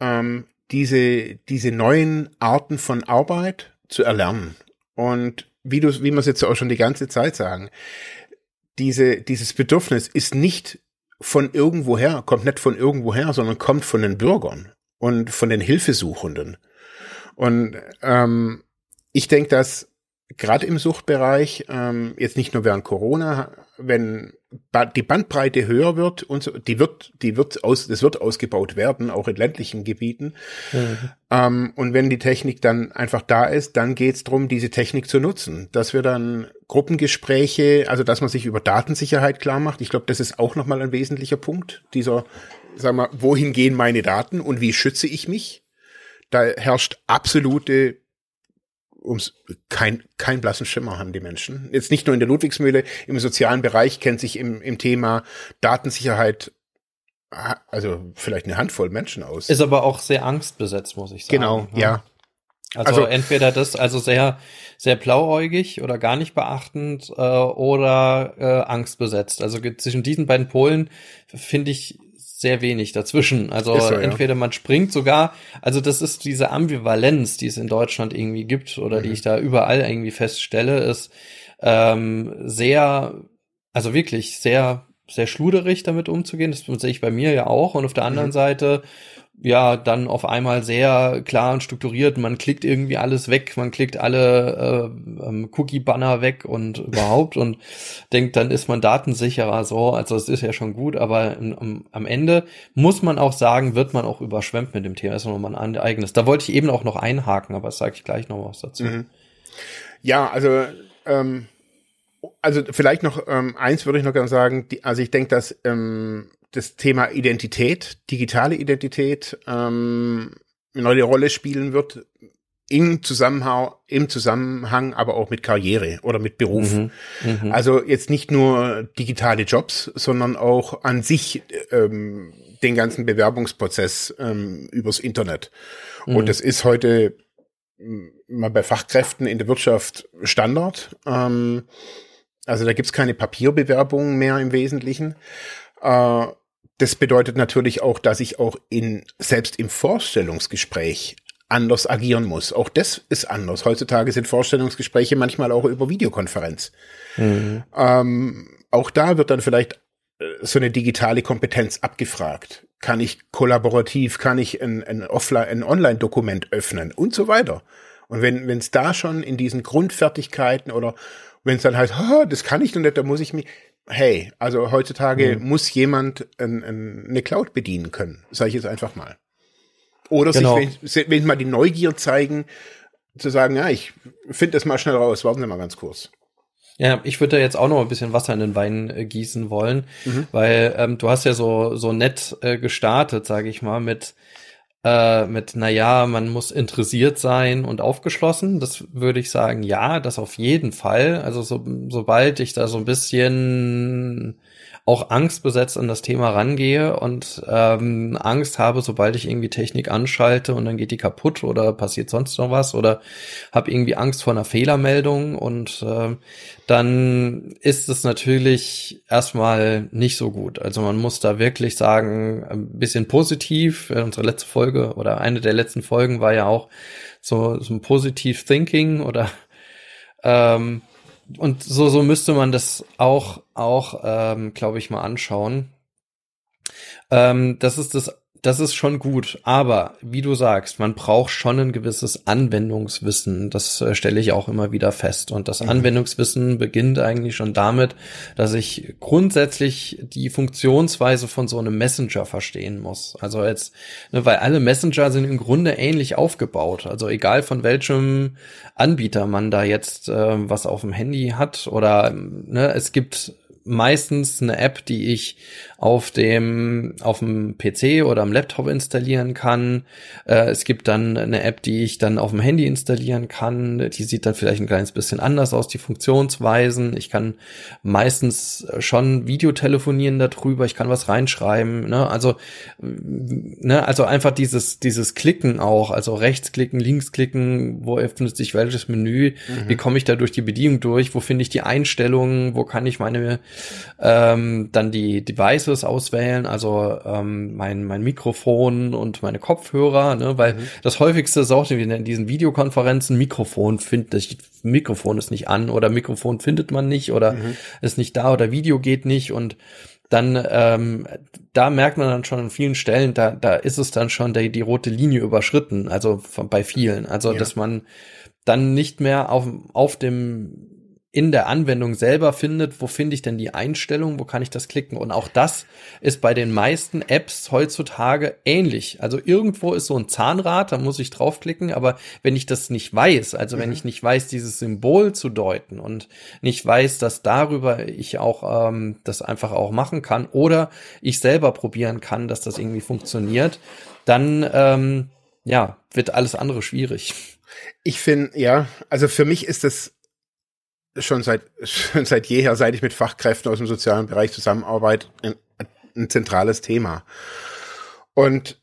ähm, diese, diese neuen Arten von Arbeit zu erlernen. Und wie du, wie wir es jetzt auch schon die ganze Zeit sagen, diese, dieses Bedürfnis ist nicht von irgendwoher, kommt nicht von irgendwoher, sondern kommt von den Bürgern und von den Hilfesuchenden. Und ähm, ich denke, dass gerade im Suchtbereich, ähm, jetzt nicht nur während Corona, wenn ba die Bandbreite höher wird und so, die wird, die wird aus, das wird ausgebaut werden, auch in ländlichen Gebieten. Mhm. Ähm, und wenn die Technik dann einfach da ist, dann geht es darum, diese Technik zu nutzen. Dass wir dann Gruppengespräche, also dass man sich über Datensicherheit klar macht. Ich glaube, das ist auch nochmal ein wesentlicher Punkt. Dieser, sag mal, wohin gehen meine Daten und wie schütze ich mich? Da herrscht absolute ums kein, kein blassen Schimmer haben die Menschen. Jetzt nicht nur in der Ludwigsmühle, im sozialen Bereich kennt sich im, im Thema Datensicherheit also vielleicht eine Handvoll Menschen aus. Ist aber auch sehr angstbesetzt, muss ich sagen. Genau, ja. ja. Also, also, entweder das, also sehr, sehr blauäugig oder gar nicht beachtend äh, oder äh, angstbesetzt. Also zwischen diesen beiden Polen finde ich sehr wenig dazwischen. Also so, entweder ja. man springt sogar, also das ist diese Ambivalenz, die es in Deutschland irgendwie gibt oder mhm. die ich da überall irgendwie feststelle, ist ähm, sehr, also wirklich sehr, sehr schluderig damit umzugehen. Das sehe ich bei mir ja auch. Und auf der anderen mhm. Seite ja dann auf einmal sehr klar und strukturiert. Man klickt irgendwie alles weg, man klickt alle äh, ähm, Cookie-Banner weg und überhaupt und denkt, dann ist man datensicherer so. Also es ist ja schon gut, aber im, am Ende muss man auch sagen, wird man auch überschwemmt mit dem Thema. Das ist nochmal ein eigenes. Da wollte ich eben auch noch einhaken, aber das sage ich gleich noch was dazu. Mhm. Ja, also ähm, also vielleicht noch ähm, eins würde ich noch gerne sagen. Die, also ich denke, dass ähm, das Thema Identität, digitale Identität, ähm, eine neue Rolle spielen wird im Zusammenhang, im Zusammenhang, aber auch mit Karriere oder mit Beruf. Mhm, mh. Also jetzt nicht nur digitale Jobs, sondern auch an sich ähm, den ganzen Bewerbungsprozess ähm, übers Internet. Mhm. Und das ist heute mal bei Fachkräften in der Wirtschaft Standard. Ähm, also da gibt's keine Papierbewerbungen mehr im Wesentlichen. Äh, das bedeutet natürlich auch, dass ich auch in, selbst im Vorstellungsgespräch anders agieren muss. Auch das ist anders. Heutzutage sind Vorstellungsgespräche manchmal auch über Videokonferenz. Mhm. Ähm, auch da wird dann vielleicht äh, so eine digitale Kompetenz abgefragt. Kann ich kollaborativ, kann ich ein, ein Offline, ein Online-Dokument öffnen und so weiter. Und wenn es da schon in diesen Grundfertigkeiten oder wenn es dann halt, oh, das kann ich noch nicht, da muss ich mich, hey, also heutzutage mhm. muss jemand ein, ein, eine Cloud bedienen können, sage ich jetzt einfach mal. Oder genau. sich wenn mal die Neugier zeigen, zu sagen, ja, ich finde das mal schnell raus, warten Sie mal ganz kurz. Ja, ich würde da jetzt auch noch ein bisschen Wasser in den Wein äh, gießen wollen, mhm. weil ähm, du hast ja so so nett äh, gestartet, sage ich mal, mit äh, mit, na ja, man muss interessiert sein und aufgeschlossen. Das würde ich sagen, ja, das auf jeden Fall. Also so, sobald ich da so ein bisschen auch angstbesetzt an das Thema rangehe und ähm, Angst habe, sobald ich irgendwie Technik anschalte und dann geht die kaputt oder passiert sonst noch was oder habe irgendwie Angst vor einer Fehlermeldung und äh, dann ist es natürlich erstmal nicht so gut. Also man muss da wirklich sagen, ein bisschen positiv. Unsere letzte Folge oder eine der letzten Folgen war ja auch so, so ein Positiv Thinking oder ähm, und so, so müsste man das auch, auch, ähm, glaube ich, mal anschauen. Ähm, das ist das das ist schon gut, aber wie du sagst, man braucht schon ein gewisses Anwendungswissen. Das äh, stelle ich auch immer wieder fest. Und das mhm. Anwendungswissen beginnt eigentlich schon damit, dass ich grundsätzlich die Funktionsweise von so einem Messenger verstehen muss. Also jetzt, ne, weil alle Messenger sind im Grunde ähnlich aufgebaut. Also egal von welchem Anbieter man da jetzt äh, was auf dem Handy hat oder ne, es gibt meistens eine App, die ich auf dem, auf dem PC oder am Laptop installieren kann. Äh, es gibt dann eine App, die ich dann auf dem Handy installieren kann. Die sieht dann vielleicht ein kleines bisschen anders aus, die Funktionsweisen. Ich kann meistens schon Videotelefonieren darüber. Ich kann was reinschreiben. Ne? Also, ne? also einfach dieses, dieses Klicken auch, also rechtsklicken, linksklicken, wo öffnet sich welches Menü, mhm. wie komme ich da durch die Bedienung durch, wo finde ich die Einstellungen, wo kann ich meine ähm, dann die Devices auswählen, also ähm, mein, mein Mikrofon und meine Kopfhörer, ne, weil mhm. das häufigste ist auch in diesen Videokonferenzen, Mikrofon findet, Mikrofon ist nicht an oder Mikrofon findet man nicht oder mhm. ist nicht da oder Video geht nicht und dann ähm, da merkt man dann schon an vielen Stellen, da da ist es dann schon die, die rote Linie überschritten, also von, bei vielen, also ja. dass man dann nicht mehr auf auf dem in der Anwendung selber findet, wo finde ich denn die Einstellung, wo kann ich das klicken? Und auch das ist bei den meisten Apps heutzutage ähnlich. Also irgendwo ist so ein Zahnrad, da muss ich draufklicken, aber wenn ich das nicht weiß, also mhm. wenn ich nicht weiß, dieses Symbol zu deuten und nicht weiß, dass darüber ich auch ähm, das einfach auch machen kann oder ich selber probieren kann, dass das irgendwie funktioniert, dann ähm, ja, wird alles andere schwierig. Ich finde, ja, also für mich ist das schon seit, schon seit jeher, seit ich mit Fachkräften aus dem sozialen Bereich zusammenarbeite, ein, ein zentrales Thema. Und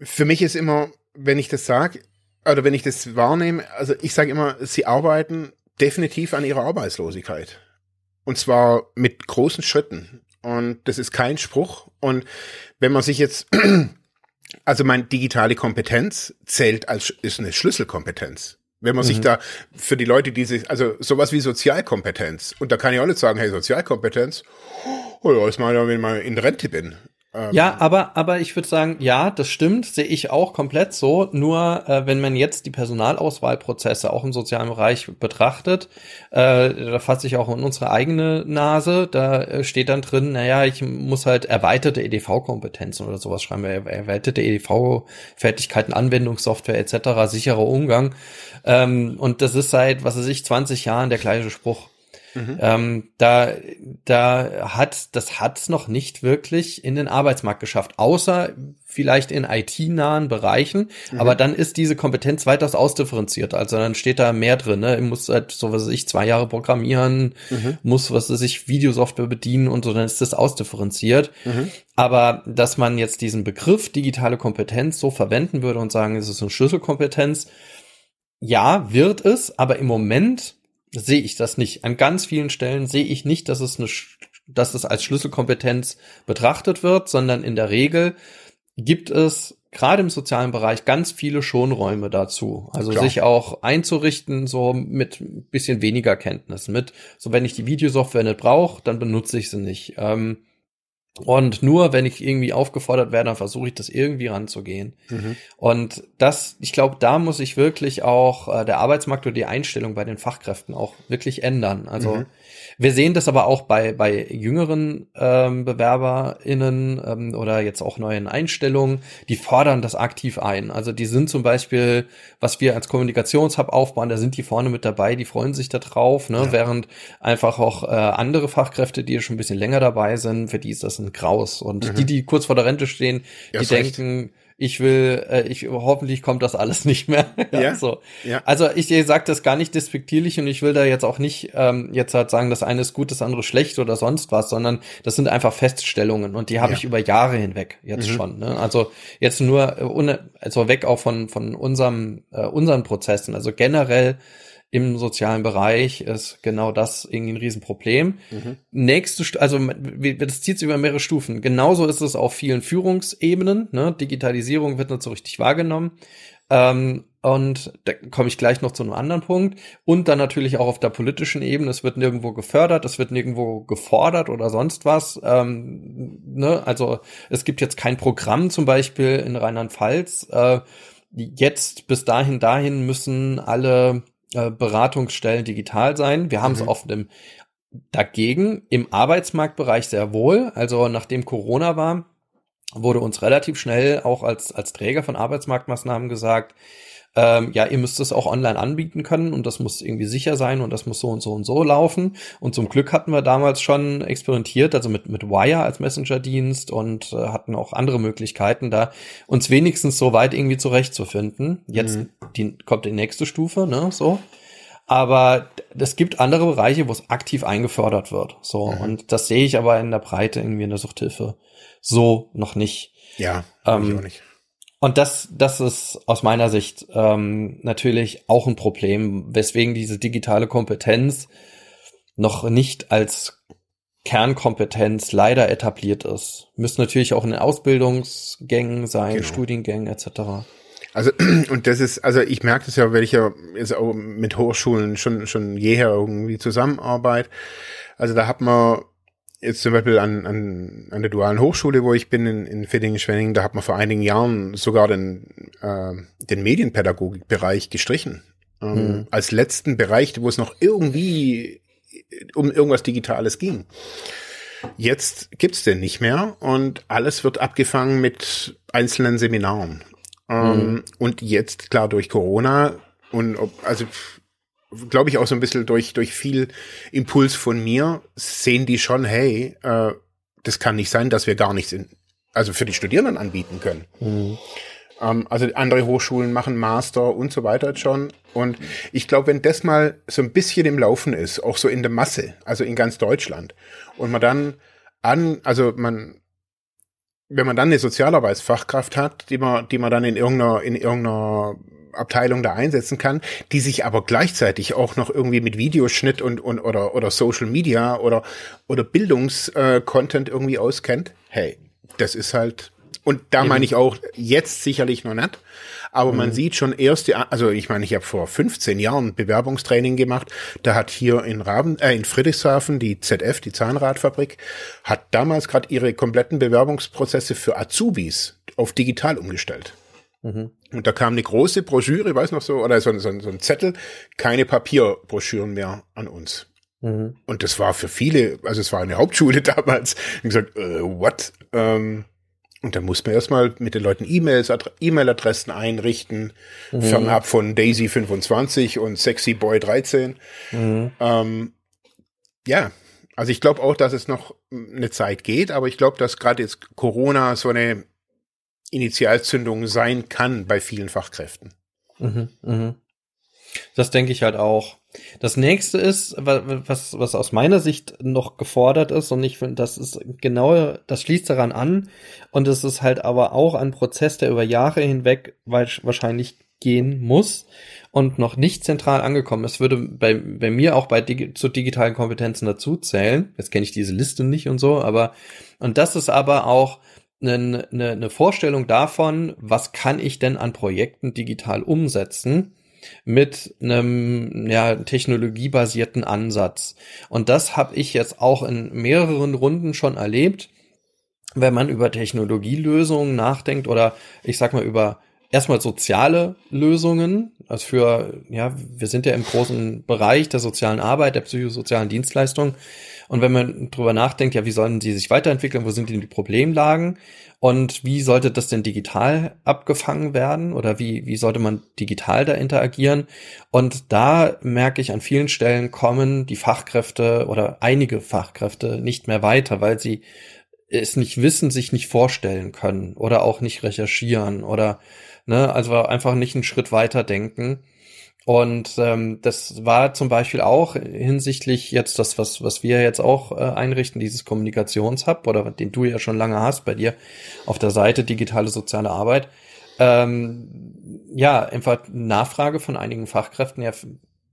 für mich ist immer, wenn ich das sage, oder wenn ich das wahrnehme, also ich sage immer, sie arbeiten definitiv an ihrer Arbeitslosigkeit. Und zwar mit großen Schritten. Und das ist kein Spruch. Und wenn man sich jetzt, also meine digitale Kompetenz zählt als, ist eine Schlüsselkompetenz. Wenn man mhm. sich da für die Leute, die sich, also sowas wie Sozialkompetenz, und da kann ich auch nicht sagen, hey, Sozialkompetenz, oh ja, ist mal, wenn ich mal in Rente bin. Ähm, ja, aber, aber ich würde sagen, ja, das stimmt, sehe ich auch komplett so. Nur äh, wenn man jetzt die Personalauswahlprozesse auch im sozialen Bereich betrachtet, äh, da fasse ich auch in unsere eigene Nase, da äh, steht dann drin, naja, ich muss halt erweiterte EDV-Kompetenzen oder sowas schreiben, wir, erweiterte EDV-Fertigkeiten, Anwendungssoftware etc., sicherer Umgang. Ähm, und das ist seit, was weiß ich, 20 Jahren der gleiche Spruch. Mhm. Ähm, da, da hat, das hat's noch nicht wirklich in den Arbeitsmarkt geschafft, außer vielleicht in IT-nahen Bereichen. Mhm. Aber dann ist diese Kompetenz weitaus ausdifferenziert. Also dann steht da mehr drin. Ne? Ich muss halt, so was weiß ich, zwei Jahre programmieren, mhm. muss, was weiß ich, Videosoftware bedienen und so, dann ist das ausdifferenziert. Mhm. Aber dass man jetzt diesen Begriff digitale Kompetenz so verwenden würde und sagen, es ist eine Schlüsselkompetenz, ja, wird es, aber im Moment sehe ich das nicht. An ganz vielen Stellen sehe ich nicht, dass es eine, dass es als Schlüsselkompetenz betrachtet wird, sondern in der Regel gibt es gerade im sozialen Bereich ganz viele Schonräume dazu. Also Klar. sich auch einzurichten, so mit bisschen weniger Kenntnis. Mit, so wenn ich die Videosoftware nicht brauche, dann benutze ich sie nicht. Ähm, und nur wenn ich irgendwie aufgefordert werde, dann versuche ich das irgendwie ranzugehen. Mhm. Und das, ich glaube, da muss ich wirklich auch äh, der Arbeitsmarkt oder die Einstellung bei den Fachkräften auch wirklich ändern. Also mhm. Wir sehen das aber auch bei, bei jüngeren ähm, BewerberInnen ähm, oder jetzt auch neuen Einstellungen, die fordern das aktiv ein. Also die sind zum Beispiel, was wir als Kommunikationshub aufbauen, da sind die vorne mit dabei, die freuen sich da drauf, ne? Ja. während einfach auch äh, andere Fachkräfte, die schon ein bisschen länger dabei sind, für die ist das ein Graus. Und mhm. die, die kurz vor der Rente stehen, ja, die denken, recht ich will, äh, ich hoffentlich kommt das alles nicht mehr. ja, so. ja. Also ich sage das gar nicht despektierlich und ich will da jetzt auch nicht ähm, jetzt halt sagen, das eine ist gut, das andere schlecht oder sonst was, sondern das sind einfach Feststellungen und die habe ja. ich über Jahre hinweg jetzt mhm. schon. Ne? Also jetzt nur äh, also weg auch von von unserem äh, unseren Prozessen. Also generell im sozialen Bereich ist genau das irgendwie ein Riesenproblem. Mhm. Nächste, also das zieht sich über mehrere Stufen. Genauso ist es auf vielen Führungsebenen. Ne? Digitalisierung wird nicht so richtig wahrgenommen. Ähm, und da komme ich gleich noch zu einem anderen Punkt. Und dann natürlich auch auf der politischen Ebene. Es wird nirgendwo gefördert, es wird nirgendwo gefordert oder sonst was. Ähm, ne? Also es gibt jetzt kein Programm zum Beispiel in Rheinland-Pfalz. Äh, jetzt bis dahin, dahin müssen alle äh, Beratungsstellen digital sein. Wir haben es mhm. auf dem dagegen im Arbeitsmarktbereich sehr wohl. Also nachdem Corona war, wurde uns relativ schnell auch als, als Träger von Arbeitsmarktmaßnahmen gesagt, ähm, ja, ihr müsst es auch online anbieten können und das muss irgendwie sicher sein und das muss so und so und so laufen. Und zum Glück hatten wir damals schon experimentiert, also mit, mit Wire als Messenger-Dienst und äh, hatten auch andere Möglichkeiten, da uns wenigstens so weit irgendwie zurechtzufinden. Jetzt mhm. die, kommt die nächste Stufe, ne, so. Aber es gibt andere Bereiche, wo es aktiv eingefordert wird. So. Mhm. Und das sehe ich aber in der Breite irgendwie in der Suchthilfe so noch nicht. Ja, ähm, ich auch nicht. Und das, das ist aus meiner Sicht ähm, natürlich auch ein Problem, weswegen diese digitale Kompetenz noch nicht als Kernkompetenz leider etabliert ist. Müsste natürlich auch in den Ausbildungsgängen sein, genau. Studiengängen etc. Also, und das ist, also ich merke das ja, weil ich ja jetzt auch mit Hochschulen schon, schon jeher irgendwie zusammenarbeite. Also da hat man jetzt zum Beispiel an, an, an der dualen Hochschule, wo ich bin, in, in Fiddingen-Schwenningen, da hat man vor einigen Jahren sogar den, äh, den Medienpädagogikbereich gestrichen. Ähm, mhm. Als letzten Bereich, wo es noch irgendwie um irgendwas Digitales ging. Jetzt gibt's den nicht mehr und alles wird abgefangen mit einzelnen Seminaren. Ähm, mhm. Und jetzt, klar, durch Corona und ob, also glaube ich auch so ein bisschen durch, durch viel Impuls von mir, sehen die schon, hey, äh, das kann nicht sein, dass wir gar nichts in, also für die Studierenden anbieten können. Mhm. Ähm, also andere Hochschulen machen Master und so weiter schon. Und ich glaube, wenn das mal so ein bisschen im Laufen ist, auch so in der Masse, also in ganz Deutschland, und man dann an, also man, wenn man dann eine Sozialarbeitsfachkraft hat, die man, die man dann in irgendeiner, in irgendeiner Abteilung da einsetzen kann, die sich aber gleichzeitig auch noch irgendwie mit Videoschnitt und, und oder, oder Social Media oder, oder Bildungskontent äh, irgendwie auskennt, hey, das ist halt, und da meine ich auch jetzt sicherlich noch nicht, aber mhm. man sieht schon erste, also ich meine, ich habe vor 15 Jahren Bewerbungstraining gemacht. Da hat hier in Raben, äh, in Friedrichshafen die ZF, die Zahnradfabrik, hat damals gerade ihre kompletten Bewerbungsprozesse für Azubis auf digital umgestellt. Mhm. Und da kam eine große Broschüre, weiß noch so, oder so, so, so ein Zettel, keine Papierbroschüren mehr an uns. Mhm. Und das war für viele, also es war eine Hauptschule damals, ich gesagt, äh, what? Ähm, und da muss man erstmal mit den Leuten E-Mails, E-Mail-Adressen einrichten, mhm. fernab von Daisy 25 und Sexy Boy 13. Mhm. Ähm, ja, also ich glaube auch, dass es noch eine Zeit geht, aber ich glaube, dass gerade jetzt Corona so eine Initialzündung sein kann bei vielen Fachkräften. Mhm, mh. Das denke ich halt auch. Das nächste ist, was, was aus meiner Sicht noch gefordert ist, und ich finde, das ist genau, das schließt daran an, und es ist halt aber auch ein Prozess, der über Jahre hinweg wahrscheinlich gehen muss und noch nicht zentral angekommen ist, würde bei, bei mir auch bei zu digitalen Kompetenzen dazu zählen. Jetzt kenne ich diese Liste nicht und so, aber, und das ist aber auch, eine, eine, eine Vorstellung davon, was kann ich denn an Projekten digital umsetzen mit einem ja, technologiebasierten Ansatz. Und das habe ich jetzt auch in mehreren Runden schon erlebt, wenn man über Technologielösungen nachdenkt oder ich sag mal über erstmal soziale Lösungen, also für, ja, wir sind ja im großen Bereich der sozialen Arbeit, der psychosozialen Dienstleistung. Und wenn man drüber nachdenkt, ja, wie sollen die sich weiterentwickeln, wo sind denn die Problemlagen und wie sollte das denn digital abgefangen werden oder wie, wie sollte man digital da interagieren? Und da merke ich an vielen Stellen kommen die Fachkräfte oder einige Fachkräfte nicht mehr weiter, weil sie es nicht wissen, sich nicht vorstellen können oder auch nicht recherchieren oder ne, also einfach nicht einen Schritt weiter denken. Und ähm, das war zum Beispiel auch hinsichtlich jetzt das, was, was wir jetzt auch äh, einrichten, dieses Kommunikationshub oder den du ja schon lange hast bei dir auf der Seite digitale soziale Arbeit. Ähm, ja, einfach Nachfrage von einigen Fachkräften, ja,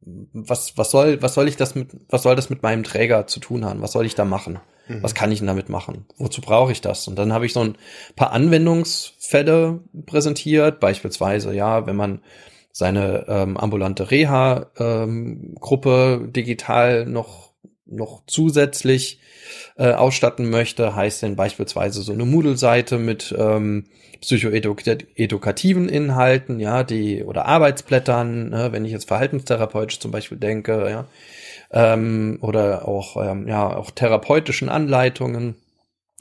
was, was soll, was soll ich das mit, was soll das mit meinem Träger zu tun haben? Was soll ich da machen? Mhm. Was kann ich denn damit machen? Wozu brauche ich das? Und dann habe ich so ein paar Anwendungsfälle präsentiert, beispielsweise, ja, wenn man seine ähm, ambulante Reha-Gruppe ähm, digital noch, noch zusätzlich äh, ausstatten möchte, heißt denn beispielsweise so eine Moodle-Seite mit ähm, psychoedukativen Inhalten, ja, die oder Arbeitsblättern, ne, wenn ich jetzt verhaltenstherapeutisch zum Beispiel denke, ja, ähm, oder auch ähm, ja auch therapeutischen Anleitungen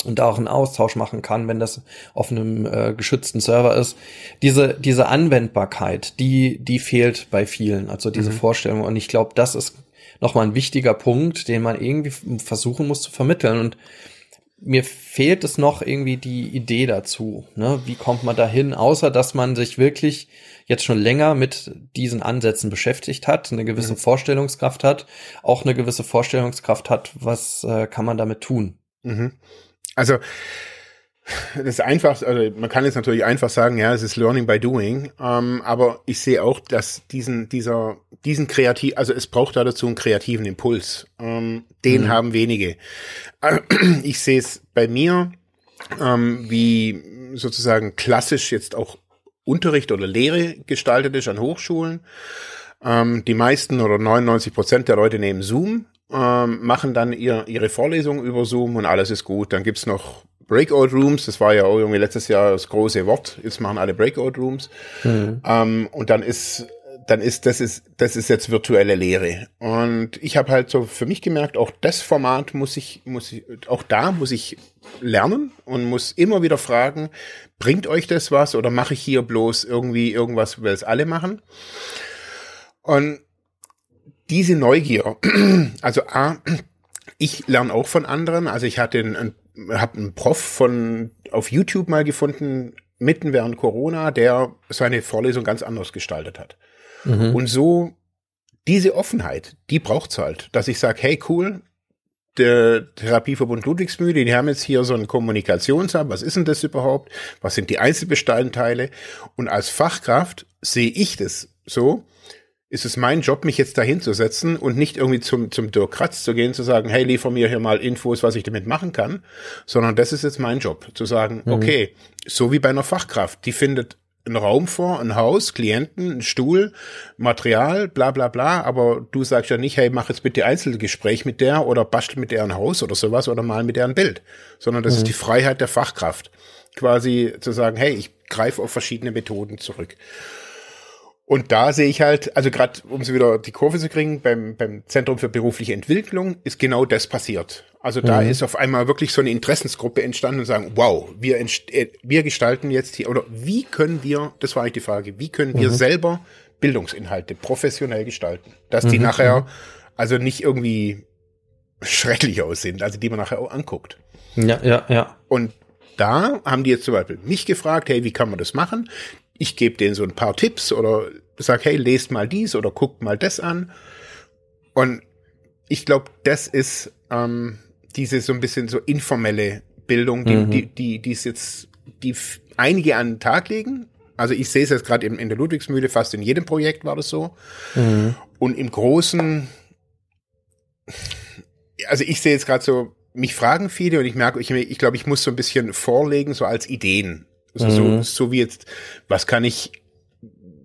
und da auch einen Austausch machen kann, wenn das auf einem äh, geschützten Server ist. Diese, diese Anwendbarkeit, die, die fehlt bei vielen, also diese mhm. Vorstellung. Und ich glaube, das ist nochmal ein wichtiger Punkt, den man irgendwie versuchen muss zu vermitteln. Und mir fehlt es noch irgendwie die Idee dazu. Ne? Wie kommt man dahin, außer dass man sich wirklich jetzt schon länger mit diesen Ansätzen beschäftigt hat, eine gewisse mhm. Vorstellungskraft hat, auch eine gewisse Vorstellungskraft hat, was äh, kann man damit tun. Mhm. Also Das ist einfach, also man kann jetzt natürlich einfach sagen, ja, es ist Learning by Doing, ähm, aber ich sehe auch, dass diesen, dieser, diesen kreativ, also es braucht da dazu einen kreativen Impuls. Ähm, den mhm. haben wenige. Ich sehe es bei mir, ähm, wie sozusagen klassisch jetzt auch Unterricht oder Lehre gestaltet ist an Hochschulen. Ähm, die meisten oder 99 Prozent der Leute nehmen Zoom, ähm, machen dann ihr, ihre Vorlesung über Zoom und alles ist gut. Dann gibt's noch Breakout Rooms, das war ja auch irgendwie letztes Jahr das große Wort. Jetzt machen alle Breakout Rooms. Mhm. Ähm, und dann ist, dann ist, das ist, das ist jetzt virtuelle Lehre. Und ich habe halt so für mich gemerkt, auch das Format muss ich, muss ich, auch da muss ich lernen und muss immer wieder fragen, bringt euch das was oder mache ich hier bloß irgendwie irgendwas, weil es alle machen? Und diese Neugier, also A, ich lerne auch von anderen. Also ich hatte einen, habe einen Prof von auf YouTube mal gefunden, mitten während Corona, der seine Vorlesung ganz anders gestaltet hat. Mhm. Und so diese Offenheit, die braucht's halt, dass ich sage, hey cool, der Therapieverbund Ludwigsmühle, die haben jetzt hier so ein Kommunikationshub, was ist denn das überhaupt? Was sind die Einzelbestandteile? Und als Fachkraft sehe ich das so, ist es mein Job, mich jetzt dahin zu setzen und nicht irgendwie zum, zum Dirk Kratz zu gehen, zu sagen, hey, liefer mir hier mal Infos, was ich damit machen kann, sondern das ist jetzt mein Job, zu sagen, mhm. okay, so wie bei einer Fachkraft, die findet einen Raum vor, ein Haus, Klienten, ein Stuhl, Material, bla bla bla, aber du sagst ja nicht, hey, mach jetzt bitte Einzelgespräch mit der oder bastel mit der ein Haus oder sowas oder mal mit der ein Bild, sondern das mhm. ist die Freiheit der Fachkraft, quasi zu sagen, hey, ich greife auf verschiedene Methoden zurück. Und da sehe ich halt, also gerade um sie wieder die Kurve zu kriegen, beim, beim Zentrum für berufliche Entwicklung ist genau das passiert. Also da mhm. ist auf einmal wirklich so eine Interessensgruppe entstanden und sagen, wow, wir, äh, wir gestalten jetzt hier, oder wie können wir, das war eigentlich die Frage, wie können wir mhm. selber Bildungsinhalte professionell gestalten, dass die mhm. nachher mhm. also nicht irgendwie schrecklich aussehen, also die man nachher auch anguckt. Ja, ja, ja. Und da haben die jetzt zum Beispiel mich gefragt, hey, wie kann man das machen? Ich gebe denen so ein paar Tipps oder sag, hey, lest mal dies oder guckt mal das an. Und ich glaube, das ist ähm, diese so ein bisschen so informelle Bildung, die, mhm. die, die, die ist jetzt, die einige an den Tag legen. Also ich sehe es jetzt gerade in, in der Ludwigsmühle, fast in jedem Projekt war das so. Mhm. Und im Großen, also ich sehe jetzt gerade so, mich fragen viele und ich merke, ich, ich glaube, ich muss so ein bisschen vorlegen, so als Ideen. Also mhm. so, so wie jetzt, was kann ich,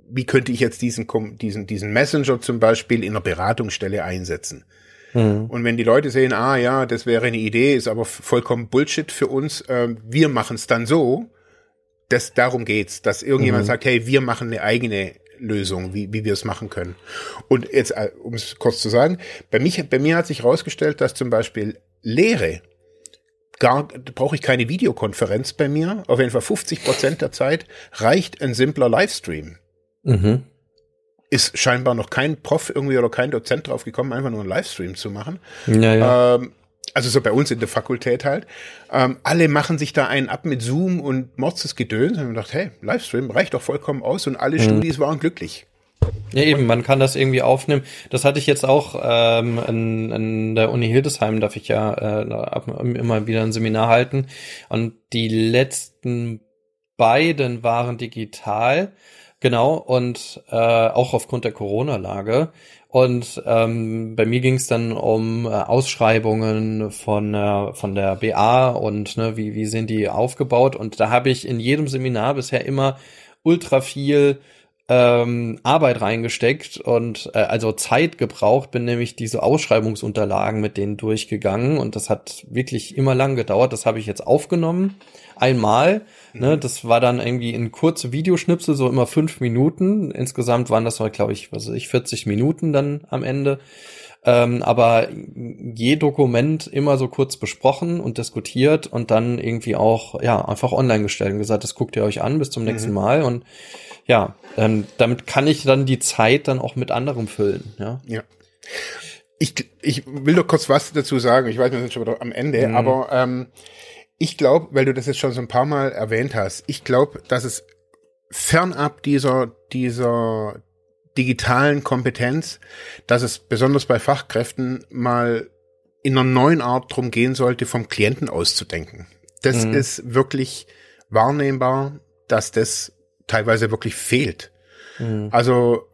wie könnte ich jetzt diesen, diesen, diesen Messenger zum Beispiel in einer Beratungsstelle einsetzen? Mhm. Und wenn die Leute sehen, ah ja, das wäre eine Idee, ist aber vollkommen Bullshit für uns, äh, wir machen es dann so, das, darum geht's, dass irgendjemand mhm. sagt, hey, wir machen eine eigene Lösung, wie, wie wir es machen können. Und jetzt, äh, um es kurz zu sagen, bei, mich, bei mir hat sich herausgestellt, dass zum Beispiel Lehre gar, brauche ich keine Videokonferenz bei mir. Auf jeden Fall 50 Prozent der Zeit reicht ein simpler Livestream. Mhm. Ist scheinbar noch kein Prof irgendwie oder kein Dozent drauf gekommen, einfach nur einen Livestream zu machen. Ja, ja. Ähm, also so bei uns in der Fakultät halt. Ähm, alle machen sich da einen ab mit Zoom und Morzes Gedöns. Und ich dachte, hey, Livestream reicht doch vollkommen aus und alle mhm. Studis waren glücklich. Ja, eben, man kann das irgendwie aufnehmen. Das hatte ich jetzt auch ähm, in, in der Uni Hildesheim, darf ich ja äh, immer wieder ein Seminar halten. Und die letzten beiden waren digital, genau, und äh, auch aufgrund der Corona-Lage. Und ähm, bei mir ging es dann um äh, Ausschreibungen von, äh, von der BA und ne, wie, wie sind die aufgebaut. Und da habe ich in jedem Seminar bisher immer ultra viel ähm, Arbeit reingesteckt und äh, also Zeit gebraucht, bin nämlich diese Ausschreibungsunterlagen mit denen durchgegangen und das hat wirklich immer lang gedauert. Das habe ich jetzt aufgenommen. Einmal, ne, mhm. ne, das war dann irgendwie in kurze Videoschnipsel, so immer fünf Minuten. Insgesamt waren das, glaube ich, was weiß ich, 40 Minuten dann am Ende. Ähm, aber je Dokument immer so kurz besprochen und diskutiert und dann irgendwie auch, ja, einfach online gestellt und gesagt, das guckt ihr euch an, bis zum nächsten mhm. Mal und ja, ähm, damit kann ich dann die Zeit dann auch mit anderem füllen. Ja. ja. Ich, ich will doch kurz was dazu sagen. Ich weiß, wir sind schon wieder am Ende, mhm. aber ähm, ich glaube, weil du das jetzt schon so ein paar Mal erwähnt hast, ich glaube, dass es fernab dieser, dieser digitalen Kompetenz, dass es besonders bei Fachkräften mal in einer neuen Art drum gehen sollte, vom Klienten auszudenken. Das mhm. ist wirklich wahrnehmbar, dass das teilweise wirklich fehlt. Mhm. Also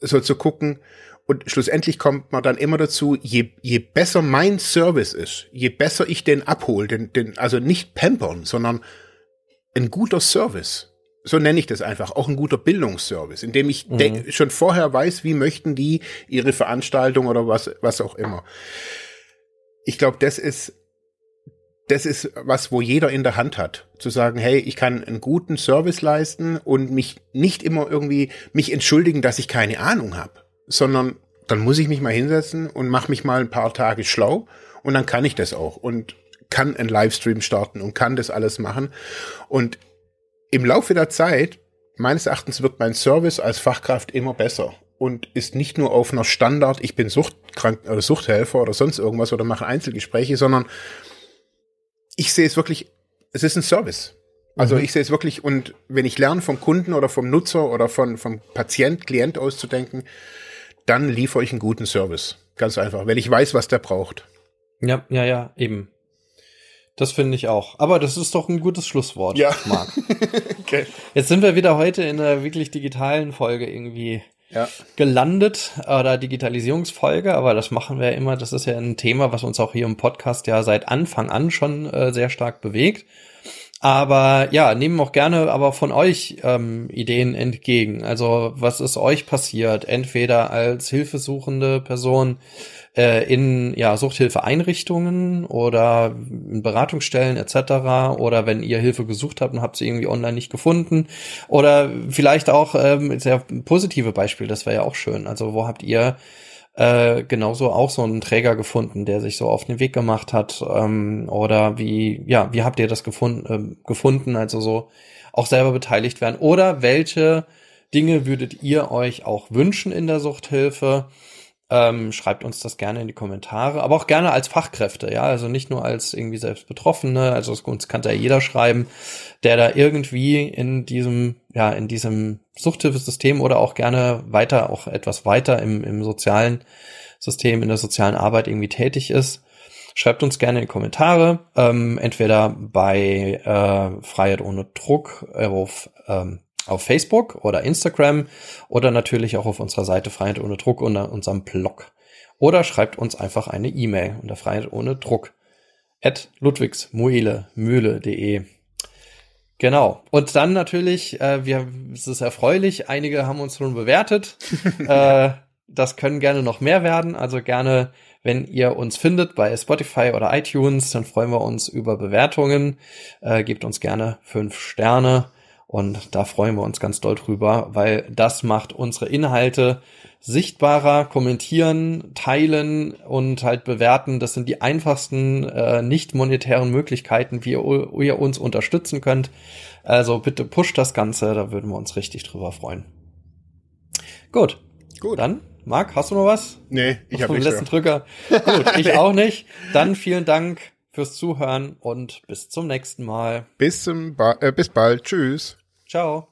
so zu gucken, und schlussendlich kommt man dann immer dazu, je, je besser mein Service ist, je besser ich den abhole, den, den, also nicht pampern, sondern ein guter Service. So nenne ich das einfach, auch ein guter Bildungsservice, indem ich mhm. schon vorher weiß, wie möchten die ihre Veranstaltung oder was, was auch immer. Ich glaube, das ist das ist was, wo jeder in der Hand hat. Zu sagen, hey, ich kann einen guten Service leisten und mich nicht immer irgendwie mich entschuldigen, dass ich keine Ahnung habe, sondern dann muss ich mich mal hinsetzen und mache mich mal ein paar Tage schlau und dann kann ich das auch und kann einen Livestream starten und kann das alles machen. Und im Laufe der Zeit, meines Erachtens, wird mein Service als Fachkraft immer besser und ist nicht nur auf einer Standard, ich bin Suchtkrank oder Suchthelfer oder sonst irgendwas oder mache Einzelgespräche, sondern ich sehe es wirklich, es ist ein Service. Also mhm. ich sehe es wirklich und wenn ich lerne vom Kunden oder vom Nutzer oder von, vom Patient, Klient auszudenken, dann liefere ich einen guten Service. Ganz einfach, weil ich weiß, was der braucht. Ja, ja, ja, eben. Das finde ich auch. Aber das ist doch ein gutes Schlusswort, ja. Marc. okay. Jetzt sind wir wieder heute in einer wirklich digitalen Folge irgendwie ja. gelandet oder Digitalisierungsfolge, aber das machen wir ja immer. Das ist ja ein Thema, was uns auch hier im Podcast ja seit Anfang an schon äh, sehr stark bewegt. Aber ja, nehmen auch gerne aber von euch ähm, Ideen entgegen. Also was ist euch passiert? Entweder als hilfesuchende Person äh, in ja, Suchthilfeeinrichtungen oder in Beratungsstellen etc. Oder wenn ihr Hilfe gesucht habt und habt sie irgendwie online nicht gefunden. Oder vielleicht auch ähm, sehr positive Beispiel, das wäre ja auch schön. Also wo habt ihr äh, genauso auch so einen Träger gefunden, der sich so auf den Weg gemacht hat? Ähm, oder wie, ja, wie habt ihr das gefunden, äh, gefunden? Also so auch selber beteiligt werden. Oder welche Dinge würdet ihr euch auch wünschen in der Suchthilfe? Ähm, schreibt uns das gerne in die Kommentare, aber auch gerne als Fachkräfte, ja, also nicht nur als irgendwie selbst Betroffene, also uns kann da jeder schreiben, der da irgendwie in diesem, ja, in diesem Suchthilfesystem oder auch gerne weiter, auch etwas weiter im, im sozialen System, in der sozialen Arbeit irgendwie tätig ist. Schreibt uns gerne in die Kommentare, ähm, entweder bei äh, Freiheit ohne Druck auf ähm, auf Facebook oder Instagram oder natürlich auch auf unserer Seite Freiheit ohne Druck unter unserem Blog. Oder schreibt uns einfach eine E-Mail unter Freiheit ohne Druck at ludwigsmuele.mühle.de. Genau. Und dann natürlich, äh, wir, es ist erfreulich, einige haben uns schon bewertet. äh, das können gerne noch mehr werden. Also gerne, wenn ihr uns findet bei Spotify oder iTunes, dann freuen wir uns über Bewertungen. Äh, gebt uns gerne fünf Sterne und da freuen wir uns ganz doll drüber, weil das macht unsere Inhalte sichtbarer, kommentieren, teilen und halt bewerten. Das sind die einfachsten äh, nicht monetären Möglichkeiten, wie ihr, ihr uns unterstützen könnt. Also bitte pusht das Ganze, da würden wir uns richtig drüber freuen. Gut. Gut. Dann, Marc, hast du noch was? Nee, ich habe nicht. letzten Drücker. Gut, ich auch nicht. Dann vielen Dank fürs Zuhören und bis zum nächsten Mal. Bis, zum ba äh, bis bald. Tschüss. Ciao.